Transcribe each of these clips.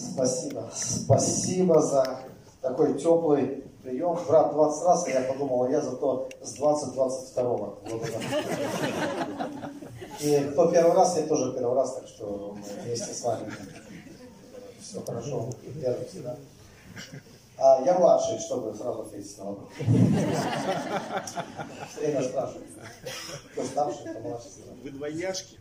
Спасибо. Спасибо за такой теплый прием. Брат 20 раз, и я подумал, я зато с 20-22 года. И кто первый раз, я тоже первый раз, так что вместе с вами. Все хорошо. Первый всегда. А я младший, чтобы сразу ответить на вопрос. Время спрашивать. Кто старший, кто младший. Вы двойняшки?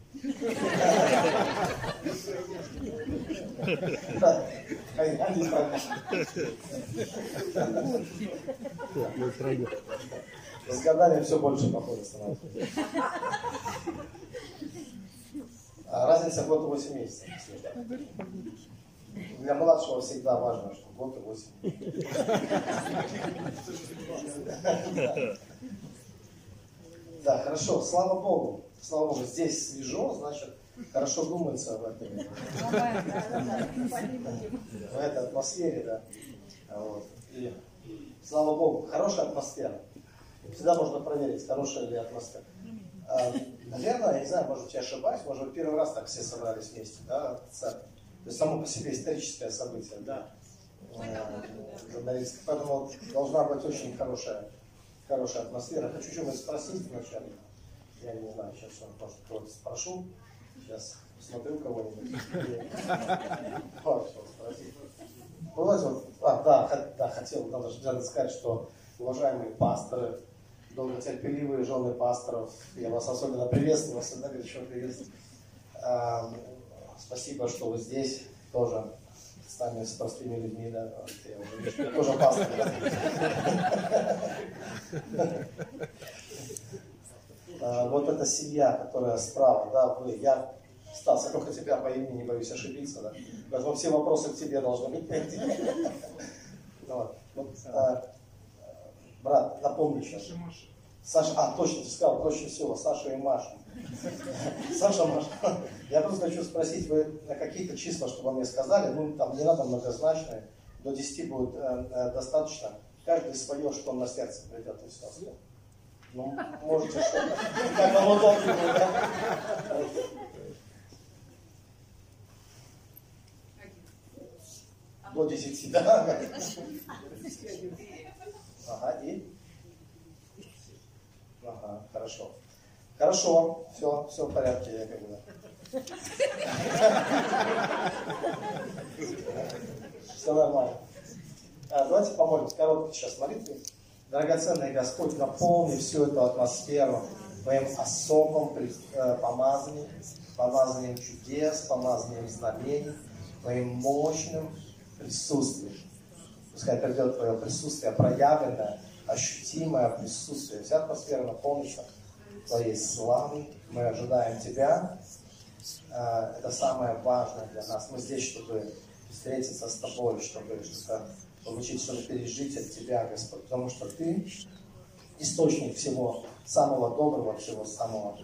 С годами все больше похоже становится. А разница год и 8 месяцев. Для младшего всегда важно, что год и 8. Да, хорошо, слава Богу. Слава Богу, здесь свежо, значит, хорошо думается в этой, в этой атмосфере, да. Слава Богу, хорошая атмосфера. Всегда можно проверить, хорошая ли атмосфера. А, наверное, я не знаю, может я ошибаюсь, может первый раз так все собрались вместе, да, церковь. То есть само по себе историческое событие, да, журналистское. Поэтому должна быть очень хорошая, хорошая атмосфера. Хочу что-нибудь спросить вначале. Я не знаю, сейчас я может кого-то спрошу. Сейчас посмотрю кого-нибудь. Бывает, вот, а, да, да, хотел надо сказать, что уважаемые пасторы, долготерпеливые жены пасторов, я вас особенно приветствую, вас всегда горячо приветствую. Спасибо, что вы здесь тоже с нами, с простыми людьми, да, тоже пастор. А, вот эта семья, которая справа, да, вы, я, Стас, я только тебя по имени не боюсь ошибиться, да, поэтому все вопросы к тебе должны быть. Вот. Вот, а, брат, напомни сейчас. Саша, а, точно, ты сказал, проще всего, Саша и Маша. Саша, я просто хочу спросить, вы на какие-то числа, чтобы мне сказали, ну, там не надо многозначные, до 10 будет э, э, достаточно, каждый свое, что на сердце придет, и все. Ну, можете что-то, как вам удобно да? До 10, да? Ага, и? Ага, хорошо. Хорошо, все, все в порядке, я как бы. Все нормально. А, давайте помолимся. Короткий сейчас молитвы. Драгоценный Господь, наполни всю эту атмосферу Твоим особым э, помазанием, помазанием чудес, помазанием знамений, Твоим мощным присутствием. Пускай придет Твое присутствие, проявленное, ощутимое присутствие. Вся атмосфера наполнится Твоей славой. Мы ожидаем Тебя. А, это самое важное для нас. Мы здесь, чтобы встретиться с Тобой, чтобы что-то получить, чтобы пережить от Тебя, Господь. Потому что Ты источник всего самого доброго, всего самого,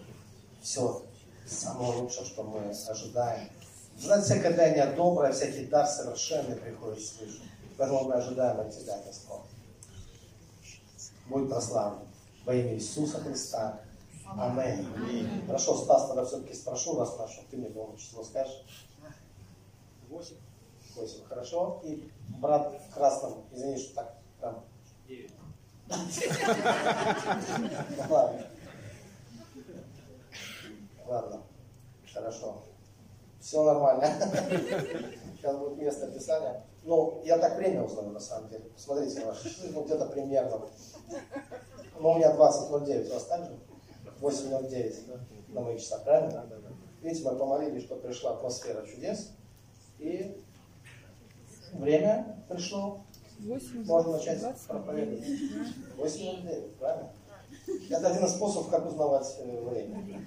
все самого лучшего, что мы ожидаем. Знать всякое дание доброе, всякий дар совершенный приходит свыше. Поэтому мы ожидаем от Тебя, Господь. Будь прославлен во имя Иисуса Христа. Аминь. Хорошо, Стас, тогда все-таки спрошу раз нашу, ты мне, по число скажешь. Восемь. Восемь, хорошо. И брат в красном, извини, что так там. Девять. Ладно. Ладно, хорошо. Все нормально. Сейчас будет место писания. Ну, я так время узнаю, на самом деле. Посмотрите ваши часы, ну, где-то примерно. Ну, у меня 20.09, у вас так же? 8.09 да? на моих часах, правильно? Да, да, да. Видите, мы помолились, что пришла атмосфера чудес. И время пришло. 8, Можно начать проповедовать. 8.09, правильно? Это один из способов, как узнавать э, время.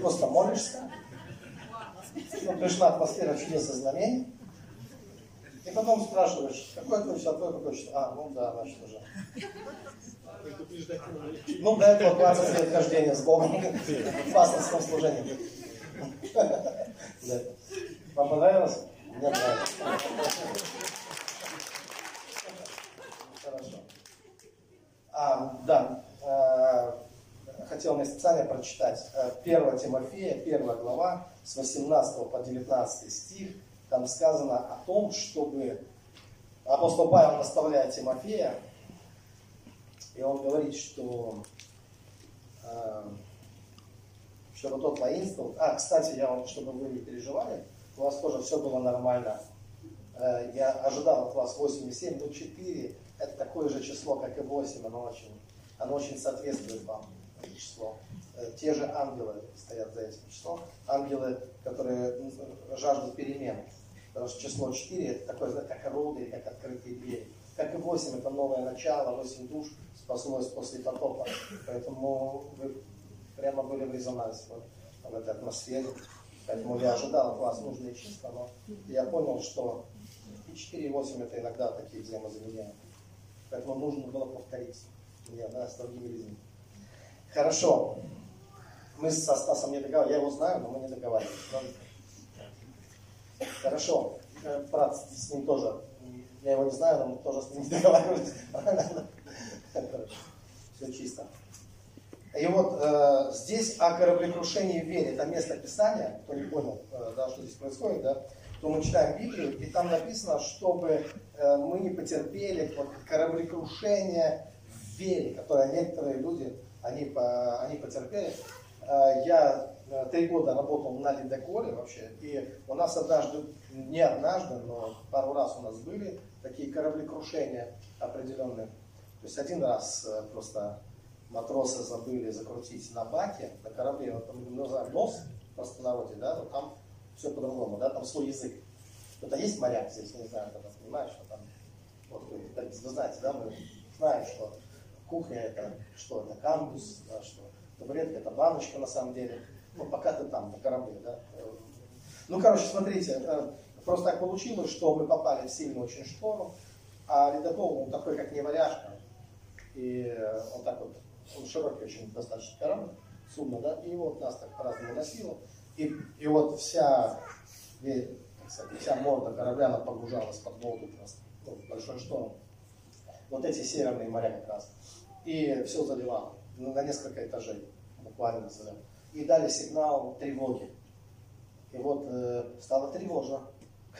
Просто молишься, ну, пришла атмосфера чудес и знамений, и потом спрашиваешь, какой точно, какой какой точно. А, ну да, значит уже. Ну, до этого 20 лет хождения с Богом в пасторском служении. Вам понравилось? Мне нравится. Хорошо. А, да, э, хотел мне специально прочитать. 1 э, Тимофея, 1 глава, с 18 по 19 стих, там сказано о том, чтобы апостол Павел наставляет Тимофея, и он говорит, что э, чтобы тот воинствовал. А, кстати, я вам, чтобы вы не переживали, у вас тоже все было нормально. Э, я ожидал от вас 8,7, но 4 это такое же число, как и 8, оно очень, оно очень соответствует вам, это число. Э, те же ангелы стоят за этим числом, ангелы, которые жаждут перемен. Потому что число 4 это такое, как роды, как открытые двери. Как и 8 это новое начало, 8 душ спаслось после потопа. Поэтому вы прямо были в резонансе вот, в этой атмосфере. Поэтому я ожидал от вас нужные числа, но я понял, что и 4 и 8 это иногда такие взаимозаменяемые. Поэтому нужно было повторить. Мне, да, с другими людьми. Хорошо. Мы со Стасом не договаривались. Я его знаю, но мы не договаривались. Хорошо. Э, брат с ним тоже. Я его не знаю, но мы тоже с ним не договаривались. Все чисто. И вот э, здесь о кораблекрушении в вере, это место Писания, кто не понял, э, да, что здесь происходит, да, то мы читаем Библию, и там написано, чтобы э, мы не потерпели вот, кораблекрушение в вере, которое некоторые люди, они, по, они потерпели. Э, я э, три года работал на ледоколе вообще, и у нас однажды, не однажды, но пару раз у нас были такие кораблекрушения определенные. То есть один раз э, просто матросы забыли закрутить на баке, на корабле, вот там называем нос в простонародье, да, но там все по-другому, да, там свой язык. Кто-то есть моряк здесь, не знаю, когда понимаешь, что там, вот вы, вы знаете, да, мы знаем, что кухня это что, это камбус, да, что табуретка это баночка на самом деле, ну, пока ты там, на корабле, да. Ну, короче, смотрите, э, просто так получилось, что мы попали в сильную очень шторм, а ледокол, он такой, как не варяжка, и он так вот он широкий очень достаточно корабль, судно, да, и вот нас так по-разному носило. И, и вот вся, сказать, вся морда корабля, она погружалась под воду просто, ну, большой шторм. Вот эти северные моря как раз. И все заливало ну, на несколько этажей, буквально заливало. И дали сигнал тревоги. И вот э, стало тревожно.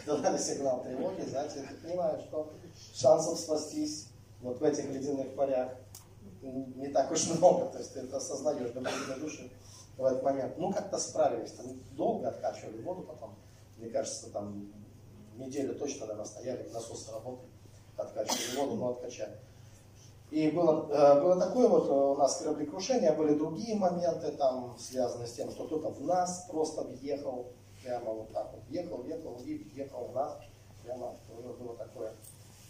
Когда дали сигнал тревоги, знаете, ты понимаешь, что шансов спастись вот в этих ледяных морях не так уж много, то есть ты это осознаешь до глубины души в этот момент. Ну, как-то справились, там долго откачивали воду потом, мне кажется, там неделю точно, наверное, стояли, насос работали, откачивали воду, но откачали. И было, э, было такое вот э, у нас кораблекрушение, были другие моменты там, связанные с тем, что кто-то в нас просто въехал, прямо вот так вот, въехал, въехал и въехал в прямо тоже было такое,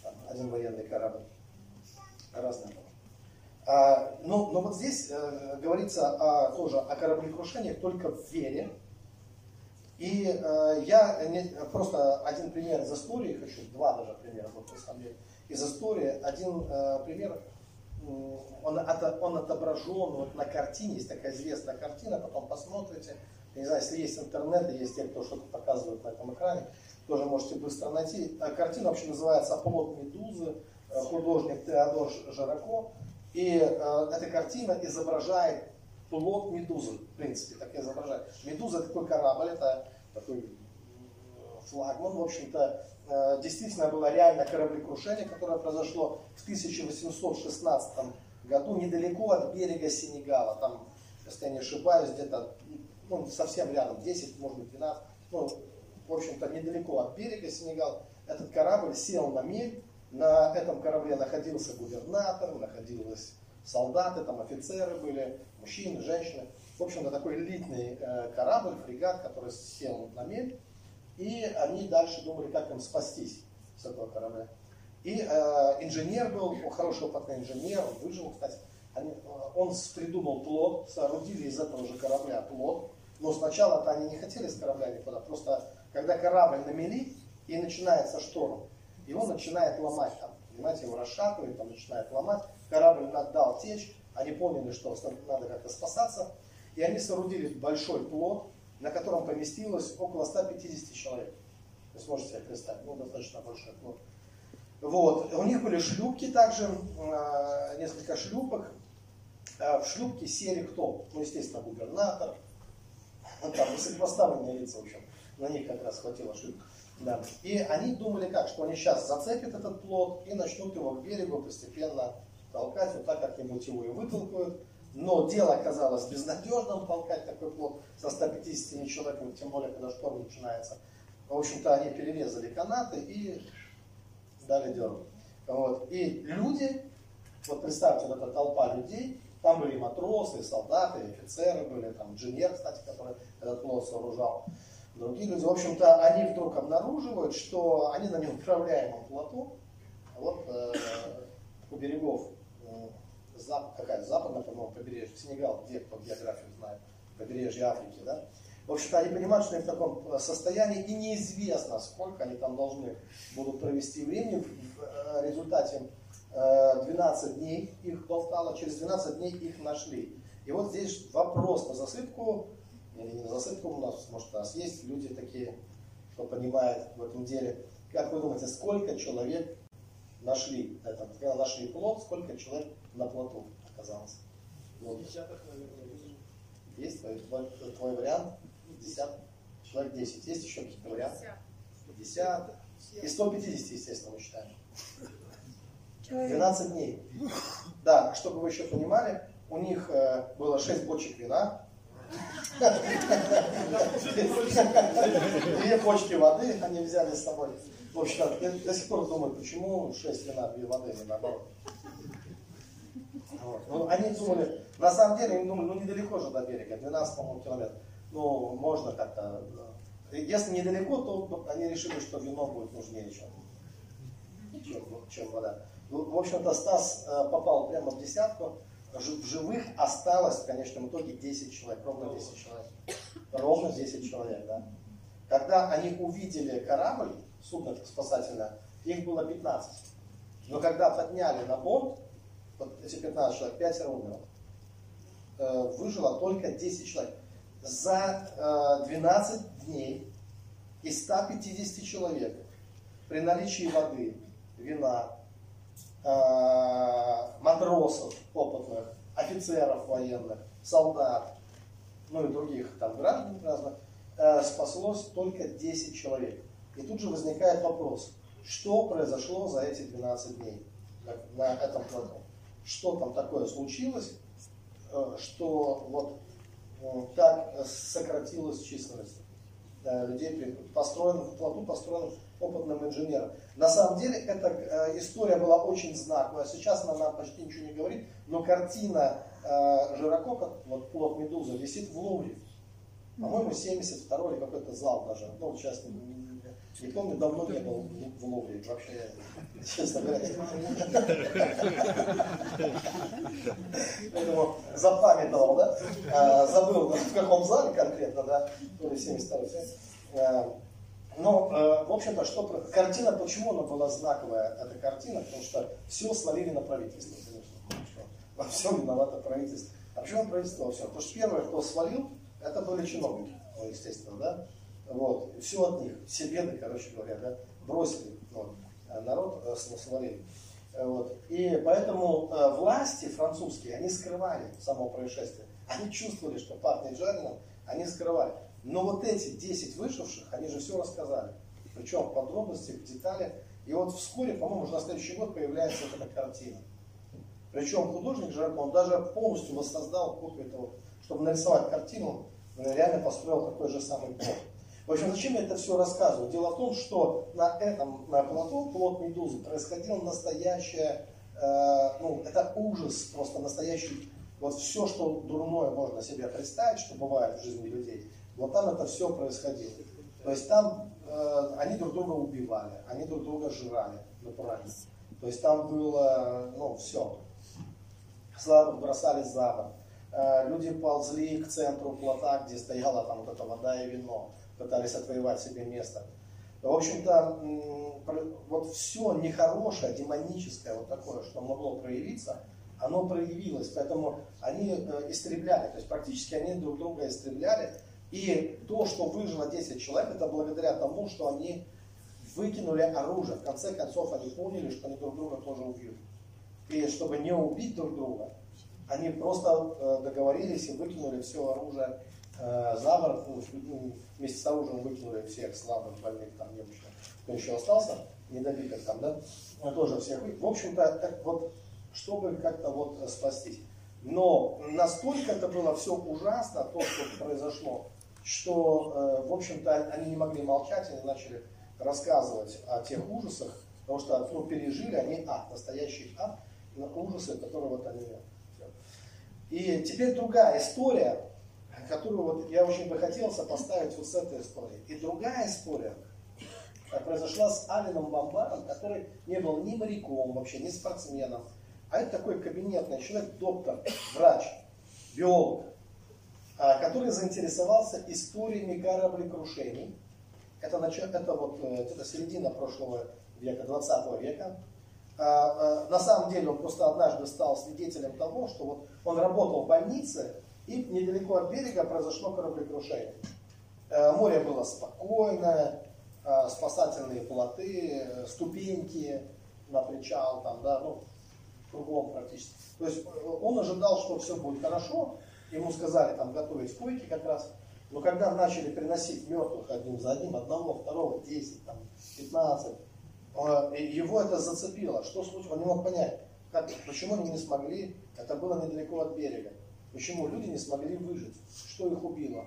там, один военный корабль, разное было. А, но, но вот здесь э, говорится о, тоже о кораблекрушениях только в вере. И э, я не, просто один пример из истории хочу, два даже примера, вот на самом деле, из истории. Один э, пример, он, от, он отображен вот на картине, есть такая известная картина, потом посмотрите. Я не знаю, если есть интернет, и есть те, кто что-то показывает на этом экране, тоже можете быстро найти. А картина вообще называется «Оплот медузы», э, художник Теодор Жирако. И э, эта картина изображает плод медузы, в принципе, так изображает. Медуза такой корабль, это такой э, флагман, в общем-то, э, действительно было реально кораблекрушение, которое произошло в 1816 году недалеко от берега Сенегала. Там, если я не ошибаюсь, где-то ну, совсем рядом, 10, может быть, 12, ну, в общем-то, недалеко от берега Сенегала. Этот корабль сел на мель, на этом корабле находился губернатор, находились солдаты, там офицеры были, мужчины, женщины. В общем-то, такой элитный э, корабль, фрегат, который сел на мель. И они дальше думали, как им спастись с этого корабля. И э, инженер был, хороший опытный инженер, выжил, кстати. Они, э, он придумал плод, соорудили из этого же корабля плод. Но сначала-то они не хотели с корабля никуда. Просто когда корабль на мели и начинается шторм, его начинает ломать там, понимаете, его расшатывает, там начинает ломать, корабль дал течь, они поняли, что надо как-то спасаться, и они соорудили большой плот, на котором поместилось около 150 человек. Вы сможете себе представить, ну, достаточно большой плот. Вот. У них были шлюпки также, а, несколько шлюпок. А, в шлюпке сели кто? Ну, естественно, губернатор, там высокопоставленные лица, в общем, на них как раз хватило ошибок. Да. И они думали как, что они сейчас зацепят этот плод и начнут его к берегу постепенно толкать, вот так как-нибудь его и вытолкают. Но дело оказалось безнадежным толкать такой плод со 150 человеками, тем более, когда шторм начинается. В общем-то, они перерезали канаты и дали деру. Вот. И люди, вот представьте, вот эта толпа людей, там были матросы, солдаты, офицеры были, там инженер, кстати, который этот плод сооружал. Другие люди, в общем-то, они вдруг обнаруживают, что они на неуправляемом плоту, вот э, у берегов, э, зап, какая западная, по-моему, побережье, Сенегал, где кто географию знает, побережье Африки, да, в общем-то, они понимают, что они в таком э, состоянии, и неизвестно, сколько они там должны будут провести времени. В э, результате 12 э, дней их болтало, через 12 дней их нашли. И вот здесь вопрос на засыпку, или не на засыпку у нас, может, у нас есть люди такие, кто понимает в этом деле. Как вы думаете, сколько человек нашли этот, когда нашли плод, сколько человек на плоту оказалось? Вот. Десяток, наверное, есть твой, твой, твой вариант? 50, человек 10. Есть еще какие-то варианты? 50. И 150, естественно, мы считаем. 12 дней. Да, чтобы вы еще понимали, у них э, было 6 бочек вина, две бочки воды они взяли с собой. В общем, я до сих пор думаю, почему 6 вина, 2 воды, не наоборот. Вот. Ну, они думали, на самом деле, они думали, ну недалеко же до берега, 12, по-моему, километров ну, можно как-то... Если недалеко, то они решили, что вино будет нужнее, чем, чем, чем вода. Ну, в общем-то, Стас э, попал прямо в десятку. В живых осталось в конечном итоге 10 человек, ровно 10 человек. Ровно 10 человек, да. Когда они увидели корабль, судно спасательное, их было 15. Но когда подняли на борт, вот эти 15 человек, 5 умерло. Э, выжило только 10 человек за 12 э, дней из 150 человек при наличии воды, вина, матросов опытных, офицеров военных, солдат, ну и других там граждан разных, э, спаслось только 10 человек. И тут же возникает вопрос, что произошло за эти 12 дней на этом плато? Что там такое случилось, что вот как сократилась численность людей, построен, плоту построен опытным инженером. На самом деле эта э, история была очень знаковая. Сейчас она нам почти ничего не говорит, но картина э, Жирокока, вот плод Медуза, висит в Лувре. По-моему, 72 или какой-то зал даже. Ну, сейчас не помню, давно не был в Лувре, вообще, честно говоря. Поэтому запамятовал, да? А, забыл, в каком зале конкретно, да? То ли 72 а, но, э, в общем-то, что картина, почему она была знаковая, эта картина, потому что все свалили на правительство, конечно. Во всем виновато правительство. А почему правительство во всем? Потому что первое, кто свалил, это были чиновники, ну, естественно, да? Вот, все от них, все беды, короче говоря, да, бросили а народ э, свалили. Э, вот. И поэтому э, власти французские, они скрывали само происшествие. Они чувствовали, что пахнет жареным, они скрывали. Но вот эти 10 вышедших, они же все рассказали. Причем в подробностях, в деталях. И вот вскоре, по-моему, уже на следующий год появляется эта картина. Причем художник Жираков, он даже полностью воссоздал копию этого, чтобы нарисовать картину, реально построил такой же самый плод. В общем, зачем я это все рассказываю? Дело в том, что на этом на плато, плод Медузы, происходило настоящее, э, ну, это ужас, просто настоящий, вот все, что дурное можно себе представить, что бывает в жизни людей, вот там это все происходило. То есть там э, они друг друга убивали, они друг друга жрали натурально. То есть там было, ну, все. Слабых бросали за борт. Э, люди ползли к центру плота, где стояла там вот эта вода и вино пытались отвоевать себе место. В общем-то, вот все нехорошее, демоническое, вот такое, что могло проявиться, оно проявилось. Поэтому они э, истребляли, то есть практически они друг друга истребляли. И то, что выжило 10 человек, это благодаря тому, что они выкинули оружие. В конце концов, они поняли, что они друг друга тоже убьют. И чтобы не убить друг друга, они просто э, договорились и выкинули все оружие э, за борт, ну, ну, вместе с оружием выкинули всех слабых, больных, там, немощных, кто еще остался, недобитых там, да, тоже всех. В общем-то, вот, чтобы как-то вот спастись. Но настолько это было все ужасно, то, что произошло, что, э, в общем-то, они не могли молчать, они начали рассказывать о тех ужасах, потому что ну, пережили они ад, настоящий ад, ужасы, которые вот они... И теперь другая история, которую вот я очень бы хотел сопоставить вот с этой историей. И другая история произошла с Алином Бомбаром, который не был ни моряком вообще, ни спортсменом, а это такой кабинетный человек, доктор, врач, биолог, который заинтересовался историями кораблекрушений. Это, это вот э, это середина прошлого века, 20 века. А, а, на самом деле он просто однажды стал свидетелем того, что вот он работал в больнице, и недалеко от берега произошло кораблекрушение. Э, море было спокойное, спасательные плоты, э, ступеньки на причал, там, да, ну, кругом практически. То есть э, он ожидал, что все будет хорошо, ему сказали там готовить койки как раз, но когда начали приносить мертвых один за одним, одного, второго, 10, там, 15, э, его это зацепило. Что случилось? Он не мог понять, как, почему они не смогли, это было недалеко от берега, почему люди не смогли выжить, что их убило.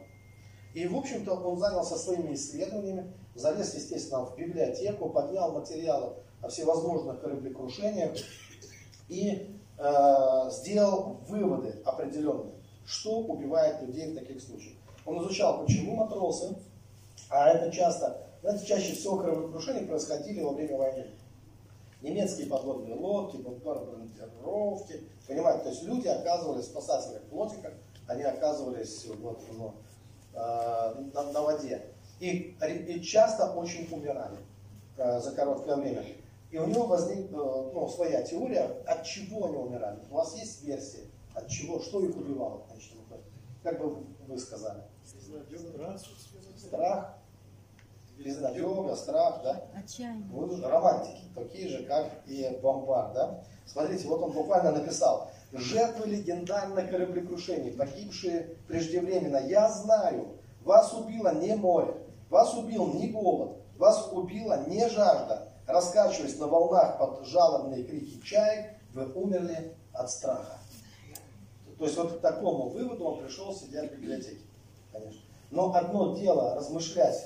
И, в общем-то, он занялся своими исследованиями, залез, естественно, в библиотеку, поднял материалы о всевозможных кораблекрушениях, и э, сделал выводы определенные, что убивает людей в таких случаях. Он изучал, почему матросы, а это часто, знаете, чаще всего кораблекрушения происходили во время войны. Немецкие подводные лодки, бомбардировки, понимаете, то есть люди оказывались в спасательных плотиках, они оказывались вот, ну, э, на, на воде. И, и часто очень умирали э, за короткое время. И у него возникла ну, своя теория, от чего они умирали. У вас есть версия, от чего, что их убивало в конечном итоге? Как бы вы сказали? Страх, безнадега, страх, да? Отчаяние. Вы романтики, такие же, как и Бомбар, да? Смотрите, вот он буквально написал. Жертвы легендарных кораблекрушений, погибшие преждевременно, я знаю, вас убило не море, вас убил не голод, вас убила не жажда, раскачиваясь на волнах под жалобные крики чаек, вы умерли от страха. То есть вот к такому выводу он пришел, сидя в библиотеке, конечно. Но одно дело размышлять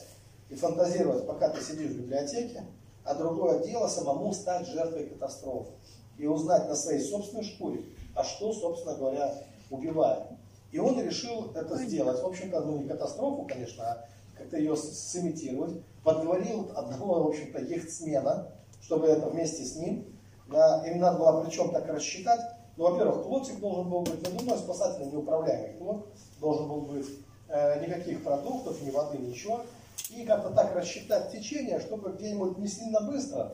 и фантазировать, пока ты сидишь в библиотеке, а другое дело самому стать жертвой катастрофы и узнать на своей собственной шкуре, а что, собственно говоря, убивает. И он решил это сделать. В общем-то, ну не катастрофу, конечно, а как-то ее сымитировать подговорил одного, в общем-то, яхтсмена, чтобы это вместе с ним, да, им надо было причем так рассчитать, ну, во-первых, плотик должен был быть, ну, думаю, спасательный неуправляемый плот, должен был быть э, никаких продуктов, ни воды, ничего, и как-то так рассчитать течение, чтобы где-нибудь не сильно быстро,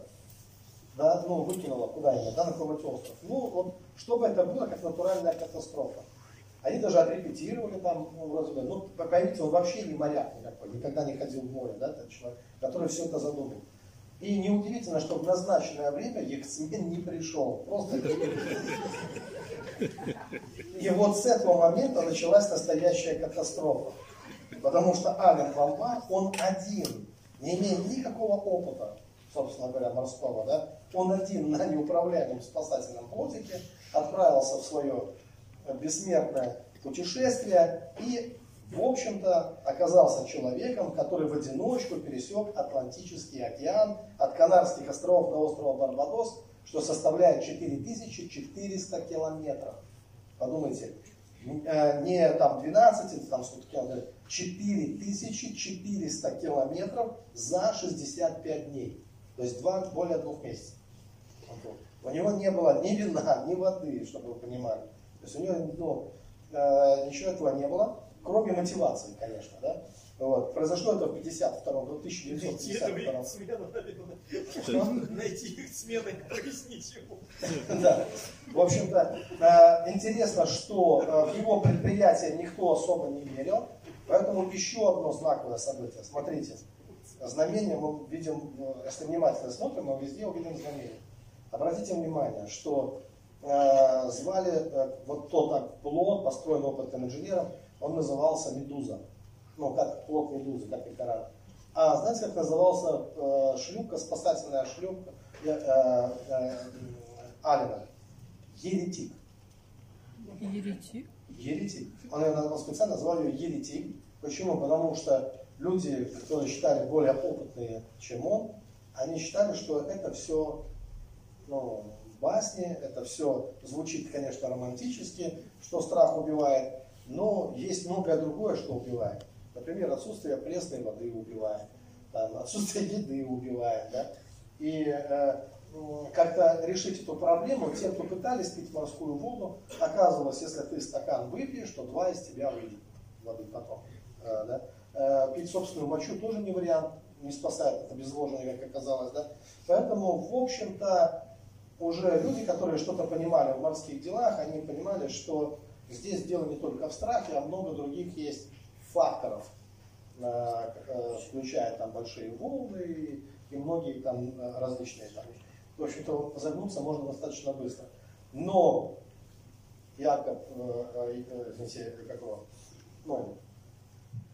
да, ну, выкинуло куда-нибудь, да, на какой-нибудь остров. Ну, вот, чтобы это было как натуральная катастрофа. Они даже отрепетировали там, ну, вроде ну, поймите, он вообще не моряк никакой, никогда не ходил в море, да, этот человек, который все это задумал. И неудивительно, что в назначенное время яхтсмен не пришел. Просто И вот с этого момента началась настоящая катастрофа. Потому что Ален Бомбар, он один, не имея никакого опыта, собственно говоря, морского, да, он один на неуправляемом спасательном плотике отправился в свое бессмертное путешествие и, в общем-то, оказался человеком, который в одиночку пересек Атлантический океан от Канарских островов до острова Барбадос, что составляет 4400 километров. Подумайте, э, не там 12, там сколько километров, 4400 километров за 65 дней. То есть два, более двух месяцев. У него не было ни вина, ни воды, чтобы вы понимали. То есть у него ну, э, ничего этого не было, кроме мотивации, конечно, да. Вот. Произошло это в 52 году, 1952 Найти их смены, объяснить ему. Да. В общем-то, э, интересно, что э, в его предприятие никто особо не верил, поэтому еще одно знаковое событие. Смотрите, знамение мы видим, если внимательно смотрим, мы везде увидим знамение. Обратите внимание, что Э, звали э, вот тот плод, построен опытным инженером, он назывался Медуза. Ну, как плод Медузы, как и корабль. А знаете, как назывался э, шлюпка, спасательная шлюпка э, э, э, Алина? Еретик. Еретик? Еретик. Он, он специально назвал ее еретик. Почему? Потому что люди, которые считали более опытные, чем он, они считали, что это все ну, басни, это все звучит, конечно, романтически, что страх убивает, но есть многое другое, что убивает. Например, отсутствие пресной воды убивает, там, отсутствие еды убивает. Да? И э, как-то решить эту проблему, те, кто пытались пить морскую воду, оказывалось, если ты стакан выпьешь, то два из тебя выйдет воды потом. Э, да? э, пить собственную мочу тоже не вариант, не спасает это обезвоживание, как оказалось. Да? Поэтому, в общем-то, уже люди, которые что-то понимали в морских делах, они понимали, что здесь дело не только в страхе, а много других есть факторов, э, э, включая там большие волны и многие там э, различные там. В общем-то, загнуться можно достаточно быстро. Но Якоб, извините, как его, ну,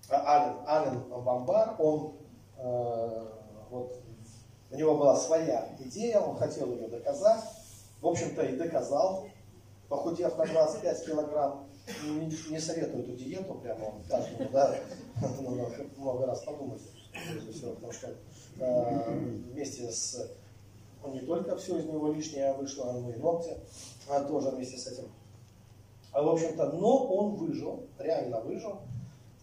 Ален, Ален Бамбар, он вот у него была своя идея, он хотел ее доказать. В общем-то и доказал, похудев на 25 килограмм. Не, не советую эту диету, прямо каждому, да, много раз подумать. Потому что э, вместе с... Не только все из него лишнее вышло, но и ногти а тоже вместе с этим. А, в общем-то, но он выжил, реально выжил.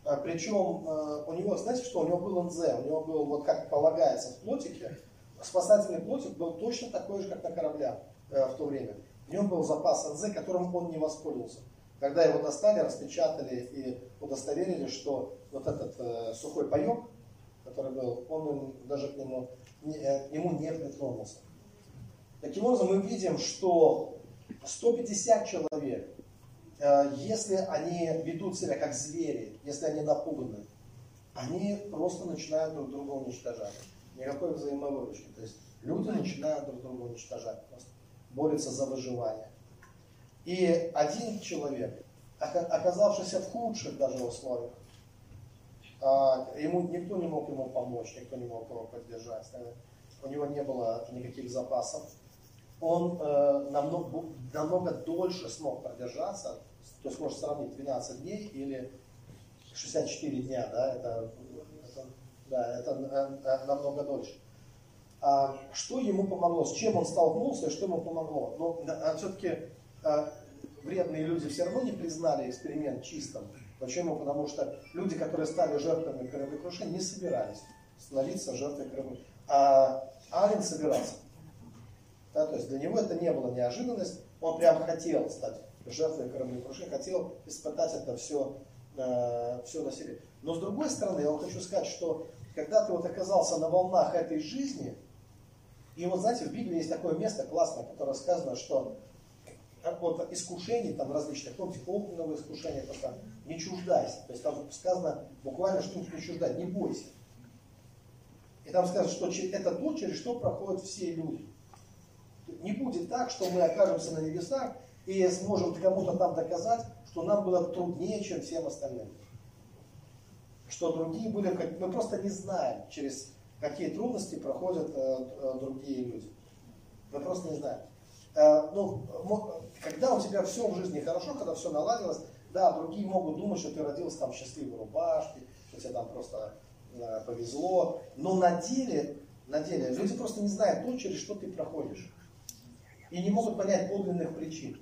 А, причем э, у него, знаете что, у него был НЗ, у него был, вот как полагается в плотике, спасательный плотик был точно такой же, как на кораблях э, в то время. В нем был запас НЗ, которым он не воспользовался. Когда его достали, распечатали и удостоверили, что вот этот э, сухой паек, который был, он даже к нему, не, э, ему не притронулся. Таким образом, мы видим, что 150 человек, э, если они ведут себя как звери, если они напуганы, они просто начинают друг друга уничтожать никакой взаимовыручки. То есть люди начинают друг друга уничтожать просто, борются за выживание. И один человек, оказавшийся в худших даже условиях, а, ему никто не мог ему помочь, никто не мог его поддержать. У него не было никаких запасов. Он э, намного, намного дольше смог продержаться, то есть можно сравнить 12 дней или 64 дня, да, это да, это э, э, намного дольше. А, что ему помогло? С чем он столкнулся и что ему помогло? Но ну, а все-таки а, вредные люди все равно не признали эксперимент чистым. Почему? Потому что люди, которые стали жертвами кораблекрушения, не собирались становиться жертвой кораблекрушения. А Ален собирался. Да, то есть для него это не было неожиданность. Он прям хотел стать жертвой кораблекрушения, хотел испытать это все, э, все на себе. Но с другой стороны, я вам хочу сказать, что когда ты вот оказался на волнах этой жизни, и вот знаете, в Библии есть такое место классное, которое сказано, что вот искушений там различных, помните, огненного искушения, только не чуждайся. То есть там сказано буквально что-нибудь не чуждать, не бойся. И там сказано, что это то, через что проходят все люди. Не будет так, что мы окажемся на небесах и сможем кому-то там доказать, что нам было труднее, чем всем остальным что другие были, мы просто не знаем, через какие трудности проходят э, э, другие люди. Мы просто не знаем. Э, ну, когда у тебя все в жизни хорошо, когда все наладилось, да, другие могут думать, что ты родился там в счастливой рубашке, что тебе там просто повезло, но на деле, на деле люди просто не знают то, через что ты проходишь. И не могут понять подлинных причин.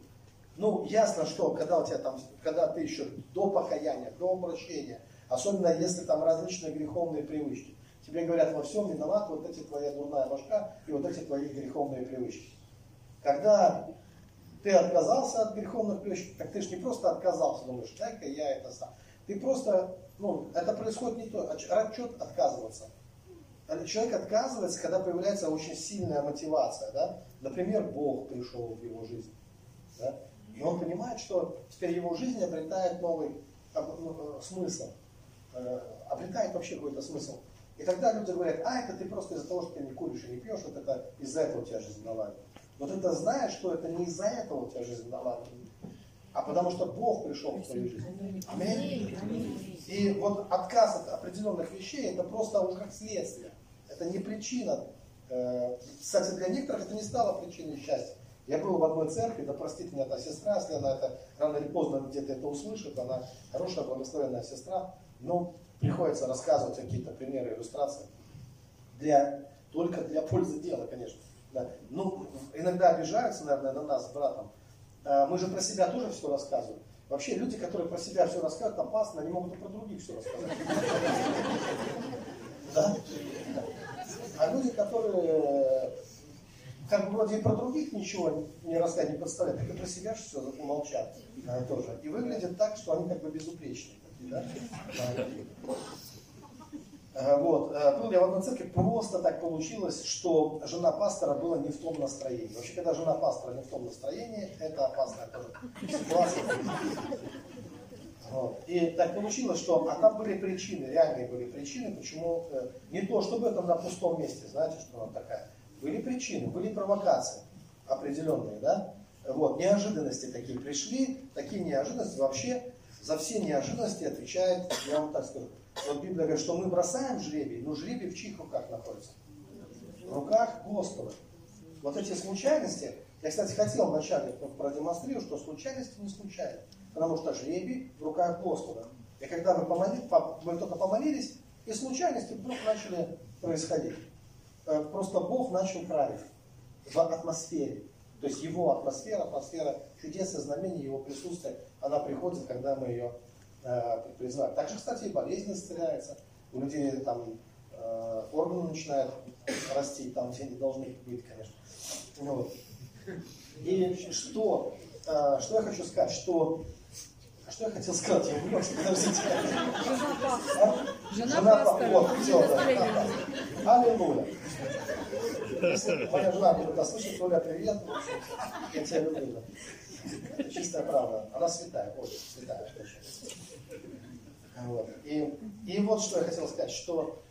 Ну, ясно, что когда у тебя там, когда ты еще до покаяния, до обращения, Особенно если там различные греховные привычки. Тебе говорят, во всем виноват вот эти твоя дурная башка и вот эти твои греховные привычки. Когда ты отказался от греховных привычек, так ты же не просто отказался, думаешь, дай-ка я это сам. Ты просто, ну, это происходит не то, отчет отказываться. Человек отказывается, когда появляется очень сильная мотивация, да? Например, Бог пришел в его жизнь, да? И он понимает, что теперь его жизнь обретает новый ну, э, смысл. Э, обретает вообще какой-то смысл. И тогда люди говорят, а это ты просто из-за того, что ты не куришь и не пьешь, вот это из-за этого у тебя жизнь наладилась. Но ты-то знаешь, что это не из-за этого у тебя жизнь наладилась. а потому что Бог пришел в твою жизнь. Аминь. И вот отказ от определенных вещей, это просто уже как следствие. Это не причина. Э, кстати, для некоторых это не стало причиной счастья. Я был в одной церкви, да простит меня та сестра, если она это рано или поздно где-то это услышит, она хорошая, благословенная сестра, но приходится рассказывать какие-то примеры, иллюстрации. Для, только для пользы дела, конечно. Да. Ну, иногда обижаются, наверное, на нас с братом. А, мы же про себя тоже все рассказываем. Вообще люди, которые про себя все рассказывают, опасно, они могут и про других все рассказать. Да? А люди, которые как бы вроде и про других ничего не рассказать, не представляют, так и про себя все умолчат а, тоже. И выглядит так, что они как бы безупречные. А, вот. Был я в одной церкви, просто так получилось, что жена пастора была не в том настроении. Вообще, когда жена пастора не в том настроении, это опасная тоже ситуация. Вот. И так получилось, что а там были причины, реальные были причины, почему э, не то, чтобы это на пустом месте, знаете, что она такая были причины, были провокации определенные, да? Вот, неожиданности такие пришли, такие неожиданности вообще за все неожиданности отвечает, я вам так скажу. Вот Библия говорит, что мы бросаем жребий, но жребий в чьих руках находится? В руках Господа. Вот эти случайности, я, кстати, хотел вначале продемонстрировать, что случайности не случайны, потому что жребий в руках Господа. И когда вы, помолились, вы только помолились, и случайности вдруг начали происходить. Э, просто Бог начал править в атмосфере. То есть его атмосфера, атмосфера чудес и знамений, его присутствие, она приходит, когда мы ее э, призываем. Также, кстати, и болезнь исцеляется. У людей там э, органы начинают расти там, где они должны быть, конечно. Вот. И что, э, что я хочу сказать, что а что я хотел сказать? Я увлекся, подождите. Жена пастора. А? Жена, Жена пастора. Вот, все, да. Аллилуйя. Моя жена будет это слышать, Оля, привет. Я тебя люблю. Да. Чистая правда. Она святая, Оля, святая. Вот. И, и вот что я хотел сказать, что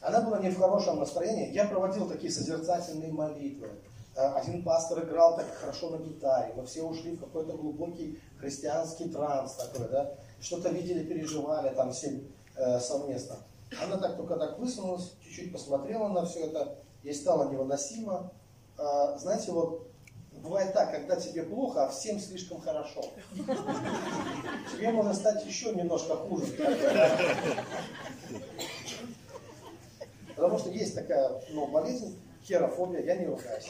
она была не в хорошем настроении. Я проводил такие созерцательные молитвы. Э, один пастор играл так хорошо на гитаре. Мы все ушли в какой-то глубокий христианский транс такой, да. Что-то видели, переживали там все э, совместно. Она так только так высунулась, чуть-чуть посмотрела на все это, ей стало невыносимо. А, знаете, вот бывает так, когда тебе плохо, а всем слишком хорошо. Тебе может стать еще немножко хуже. Потому что есть такая ну, болезнь, херофобия, я не ругаюсь.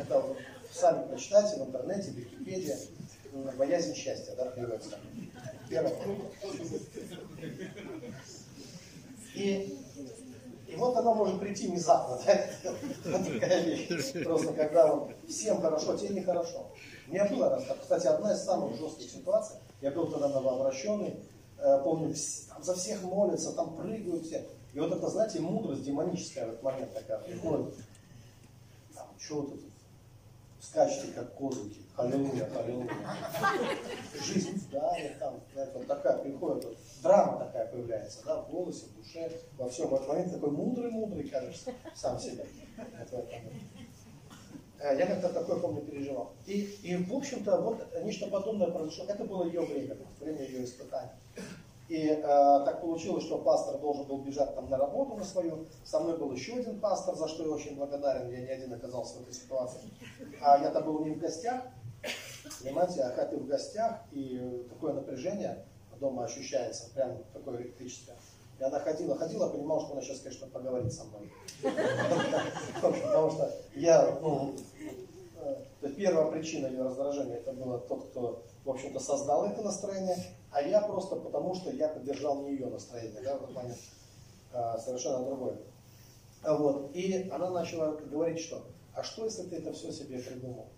Это сами прочитайте в интернете, в Википедии. Боязнь счастья, да, переводится. Первое. И, и вот оно может прийти внезапно, да? Вот такая вещь. Просто когда вот всем хорошо, тебе нехорошо. У меня было раз, кстати, одна из самых жестких ситуаций. Я был тогда новообращенный, э, помню, там за всех молятся, там прыгают все. И вот это, знаете, мудрость демоническая в этот момент такая приходит. Там, что тут скачете, как козлики. Аллилуйя, аллилуйя. Жизнь в даре, там, знаете, вот такая приходит, вот, драма такая появляется, да, в голосе, в душе, во всем. В этот момент такой мудрый-мудрый, кажется, сам себе. Э, я как-то такое, помню, переживал. И, и в общем-то, вот нечто подобное произошло. Это было ее время, время ее испытаний. И э, так получилось, что пастор должен был бежать там на работу на свою. Со мной был еще один пастор, за что я очень благодарен. Я не один оказался в этой ситуации. А я-то был не в гостях. Понимаете, а ты в гостях, и такое напряжение дома ощущается, прям такое электрическое. И она ходила, ходила, понимала, что она сейчас, конечно, поговорит со мной. Потому что я, ну, э, первая причина ее раздражения, это было тот, кто, в общем-то, создал это настроение, а я просто потому, что я поддержал не ее настроение, да, в этот момент а, совершенно другое. Вот, и она начала говорить, что, а что, если ты это все себе придумал?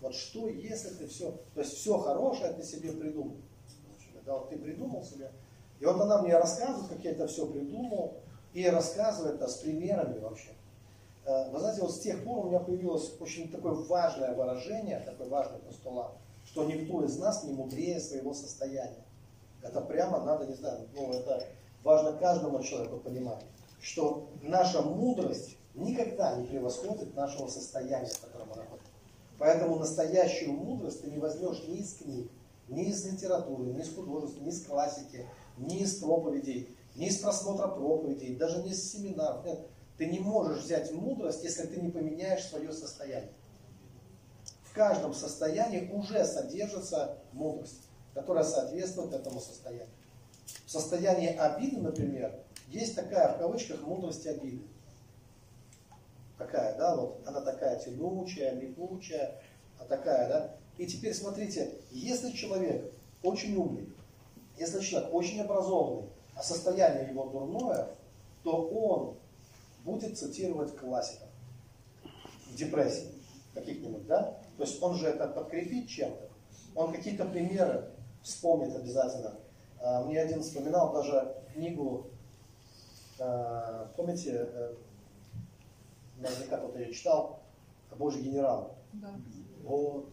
Вот что, если ты все, то есть все хорошее ты себе придумал. Да, вот ты придумал себе. И вот она мне рассказывает, как я это все придумал, и рассказывает это с примерами вообще. Э, вы знаете, вот с тех пор у меня появилось очень такое важное выражение, такой важный постулат, что никто из нас не мудрее своего состояния. Это прямо надо, не знаю, ну это важно каждому человеку понимать, что наша мудрость никогда не превосходит нашего состояния, в котором мы находимся. Поэтому настоящую мудрость ты не возьмешь ни из книг, ни из литературы, ни из художества, ни из классики, ни из проповедей, ни из просмотра проповедей, даже не из семинаров. Нет. Ты не можешь взять мудрость, если ты не поменяешь свое состояние. В каждом состоянии уже содержится мудрость, которая соответствует этому состоянию. В состоянии обиды, например, есть такая, в кавычках, мудрость обиды. Такая, да, вот, она такая тянучая, липучая, а такая, да. И теперь смотрите, если человек очень умный, если человек очень образованный, а состояние его дурное, то он будет цитировать классиков в депрессии каких-нибудь, да? То есть он же это подкрепит чем-то. Он какие-то примеры вспомнит обязательно. А, мне один вспоминал даже книгу, а, помните, э, наверняка кто-то ее читал, Божий генерал. Да. Вот.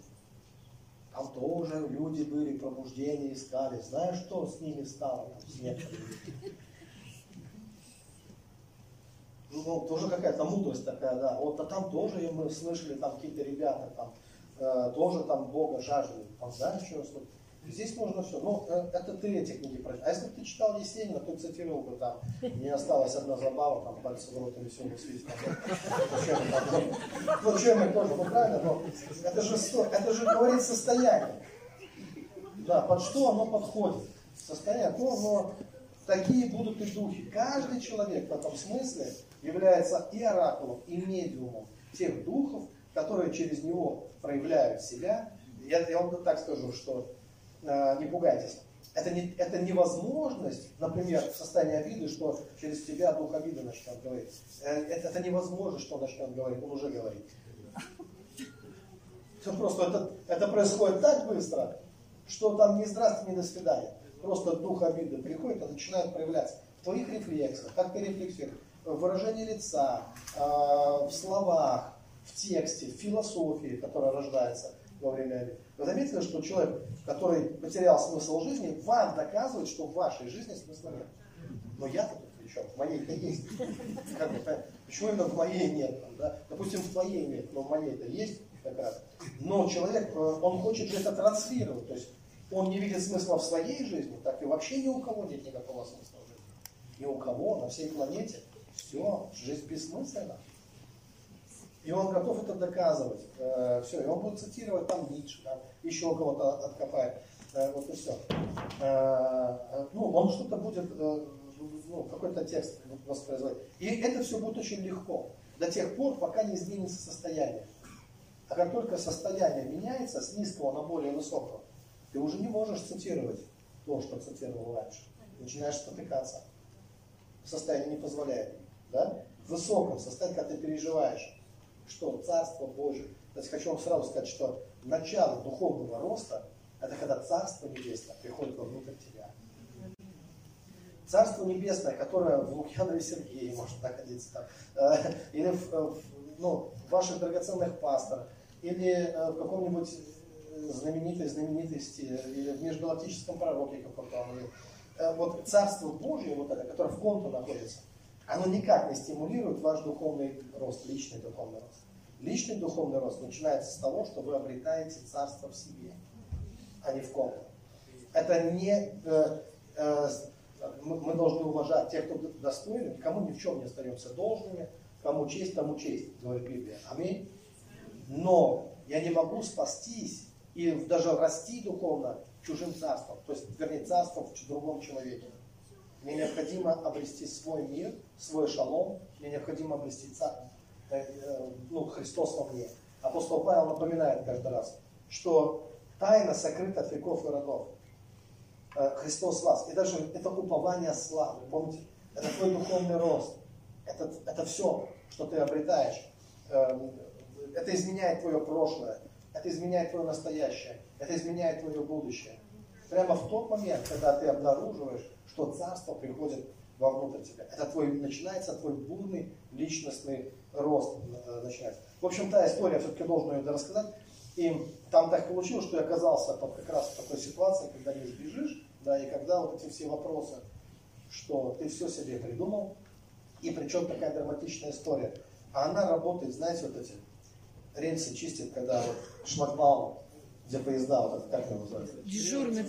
Там тоже люди были, пробуждение искали. Знаешь, что с ними стало? Там, с некоторыми? Ну, тоже какая-то мудрость такая, да. Вот а там тоже мы слышали, там какие-то ребята, там, э, тоже там Бога жаждали. Там, знаешь, что Здесь можно все. Ну, э, это ты эти книги прочитал. А если бы ты читал Есенина, то цитировал бы там, не осталась одна забава, там, пальцы в рот или все, свист. Ну, чем мы тоже, ну, правильно, но это же, это же говорит состояние. Да, под что оно подходит. Состояние, то, но такие будут и духи. Каждый человек в этом смысле является и оракулом, и медиумом тех духов, которые через него проявляют себя. Я, я вам так скажу, что не пугайтесь. Это, не, это невозможность, например, в состоянии обиды, что через тебя дух обиды начнет говорить. Э, это, это невозможно, что он начнет говорить, он уже говорит. Все просто это, это происходит так быстро, что там не здравствуйте, не до свидания. Просто дух обиды приходит и начинает проявляться в твоих рефлексах, как ты рефлексируешь, в выражении лица, э, в словах, в тексте, в философии, которая рождается во время обиды. Вы заметили, что человек, который потерял смысл жизни, вам доказывает, что в вашей жизни смысла нет. Но я-то тут чем? В моей-то есть. Почему именно в моей нет? Да? Допустим, в твоей нет, но в моей-то есть как раз. Но человек, э, он хочет это транслировать. То есть он не видит смысла в своей жизни, так и вообще ни у кого нет никакого смысла в жизни. Ни у кого на всей планете. Все, жизнь бессмысленна. И он готов это доказывать. Э, все, и он будет цитировать там Ницше, там, еще кого-то откопает. Э, вот и все. Э, ну, он что-то будет, ну, какой-то текст воспроизводить. И это все будет очень легко. До тех пор, пока не изменится состояние. А как только состояние меняется с низкого на более высокого, ты уже не можешь цитировать то, что цитировал раньше. Начинаешь спотыкаться. Состояние не позволяет. Да? В высоком состоянии, когда ты переживаешь, что Царство Божие. То есть хочу вам сразу сказать, что начало духовного роста – это когда Царство Небесное приходит вовнутрь тебя. Царство Небесное, которое в Лукьянове Сергее может находиться там, э, или в, э, в, ну, в ваших драгоценных пасторах, или э, в каком-нибудь знаменитой знаменитости, или в межгалактическом пророке каком-то. Вот Царство Божие, вот это, которое в ком-то находится – оно никак не стимулирует ваш духовный рост, личный духовный рост. Личный духовный рост начинается с того, что вы обретаете царство в себе, а не в ком-то. Это не... Э, э, мы, должны уважать тех, кто достойны, кому ни в чем не остаемся должными, кому честь, тому честь, говорит Библия. Аминь. Но я не могу спастись и даже расти духовно чужим царством, то есть, вернее, царством в другом человеке. Мне необходимо обрести свой мир, свой шалом. Мне необходимо обрести царь, э, э, ну, Христос во мне. Апостол Павел напоминает каждый раз, что тайна сокрыта от веков и родов. Э, Христос вас. И даже это упование славы. Помните? Это твой духовный рост. Это, это все, что ты обретаешь. Эм, это изменяет твое прошлое. Это изменяет твое настоящее. Это изменяет твое будущее. Прямо в тот момент, когда ты обнаруживаешь, что царство приходит вовнутрь тебя. Это твой, начинается твой бурный личностный рост. Э, начинается. В общем, та история, все-таки должен ее рассказать. И там так получилось, что я оказался под, как раз в такой ситуации, когда не сбежишь, да, и когда вот эти все вопросы, что ты все себе придумал, и причем такая драматичная история. А она работает, знаете, вот эти рельсы чистит, когда вот шлагбаум где поезда, вот это, как это называется? Дежурный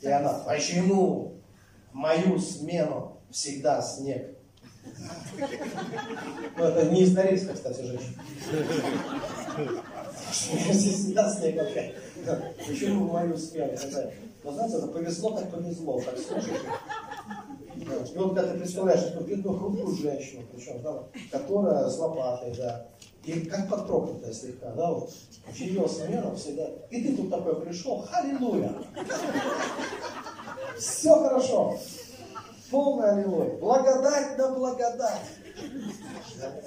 И она, почему мою смену всегда снег? Ну, это не из Норильска, кстати, женщина. Здесь всегда снег вообще. Почему в мою смену? Но знаете, это повезло, как повезло, так слушайте. Да. И вот когда ты представляешь эту бедную хрупкую женщину, причем, которая с лопатой, да, и как подпроклятая слегка, да, вот, в ее смену всегда. И ты тут такой пришел, аллилуйя. Все хорошо. Полная аллилуйя. Благодать на благодать. Да,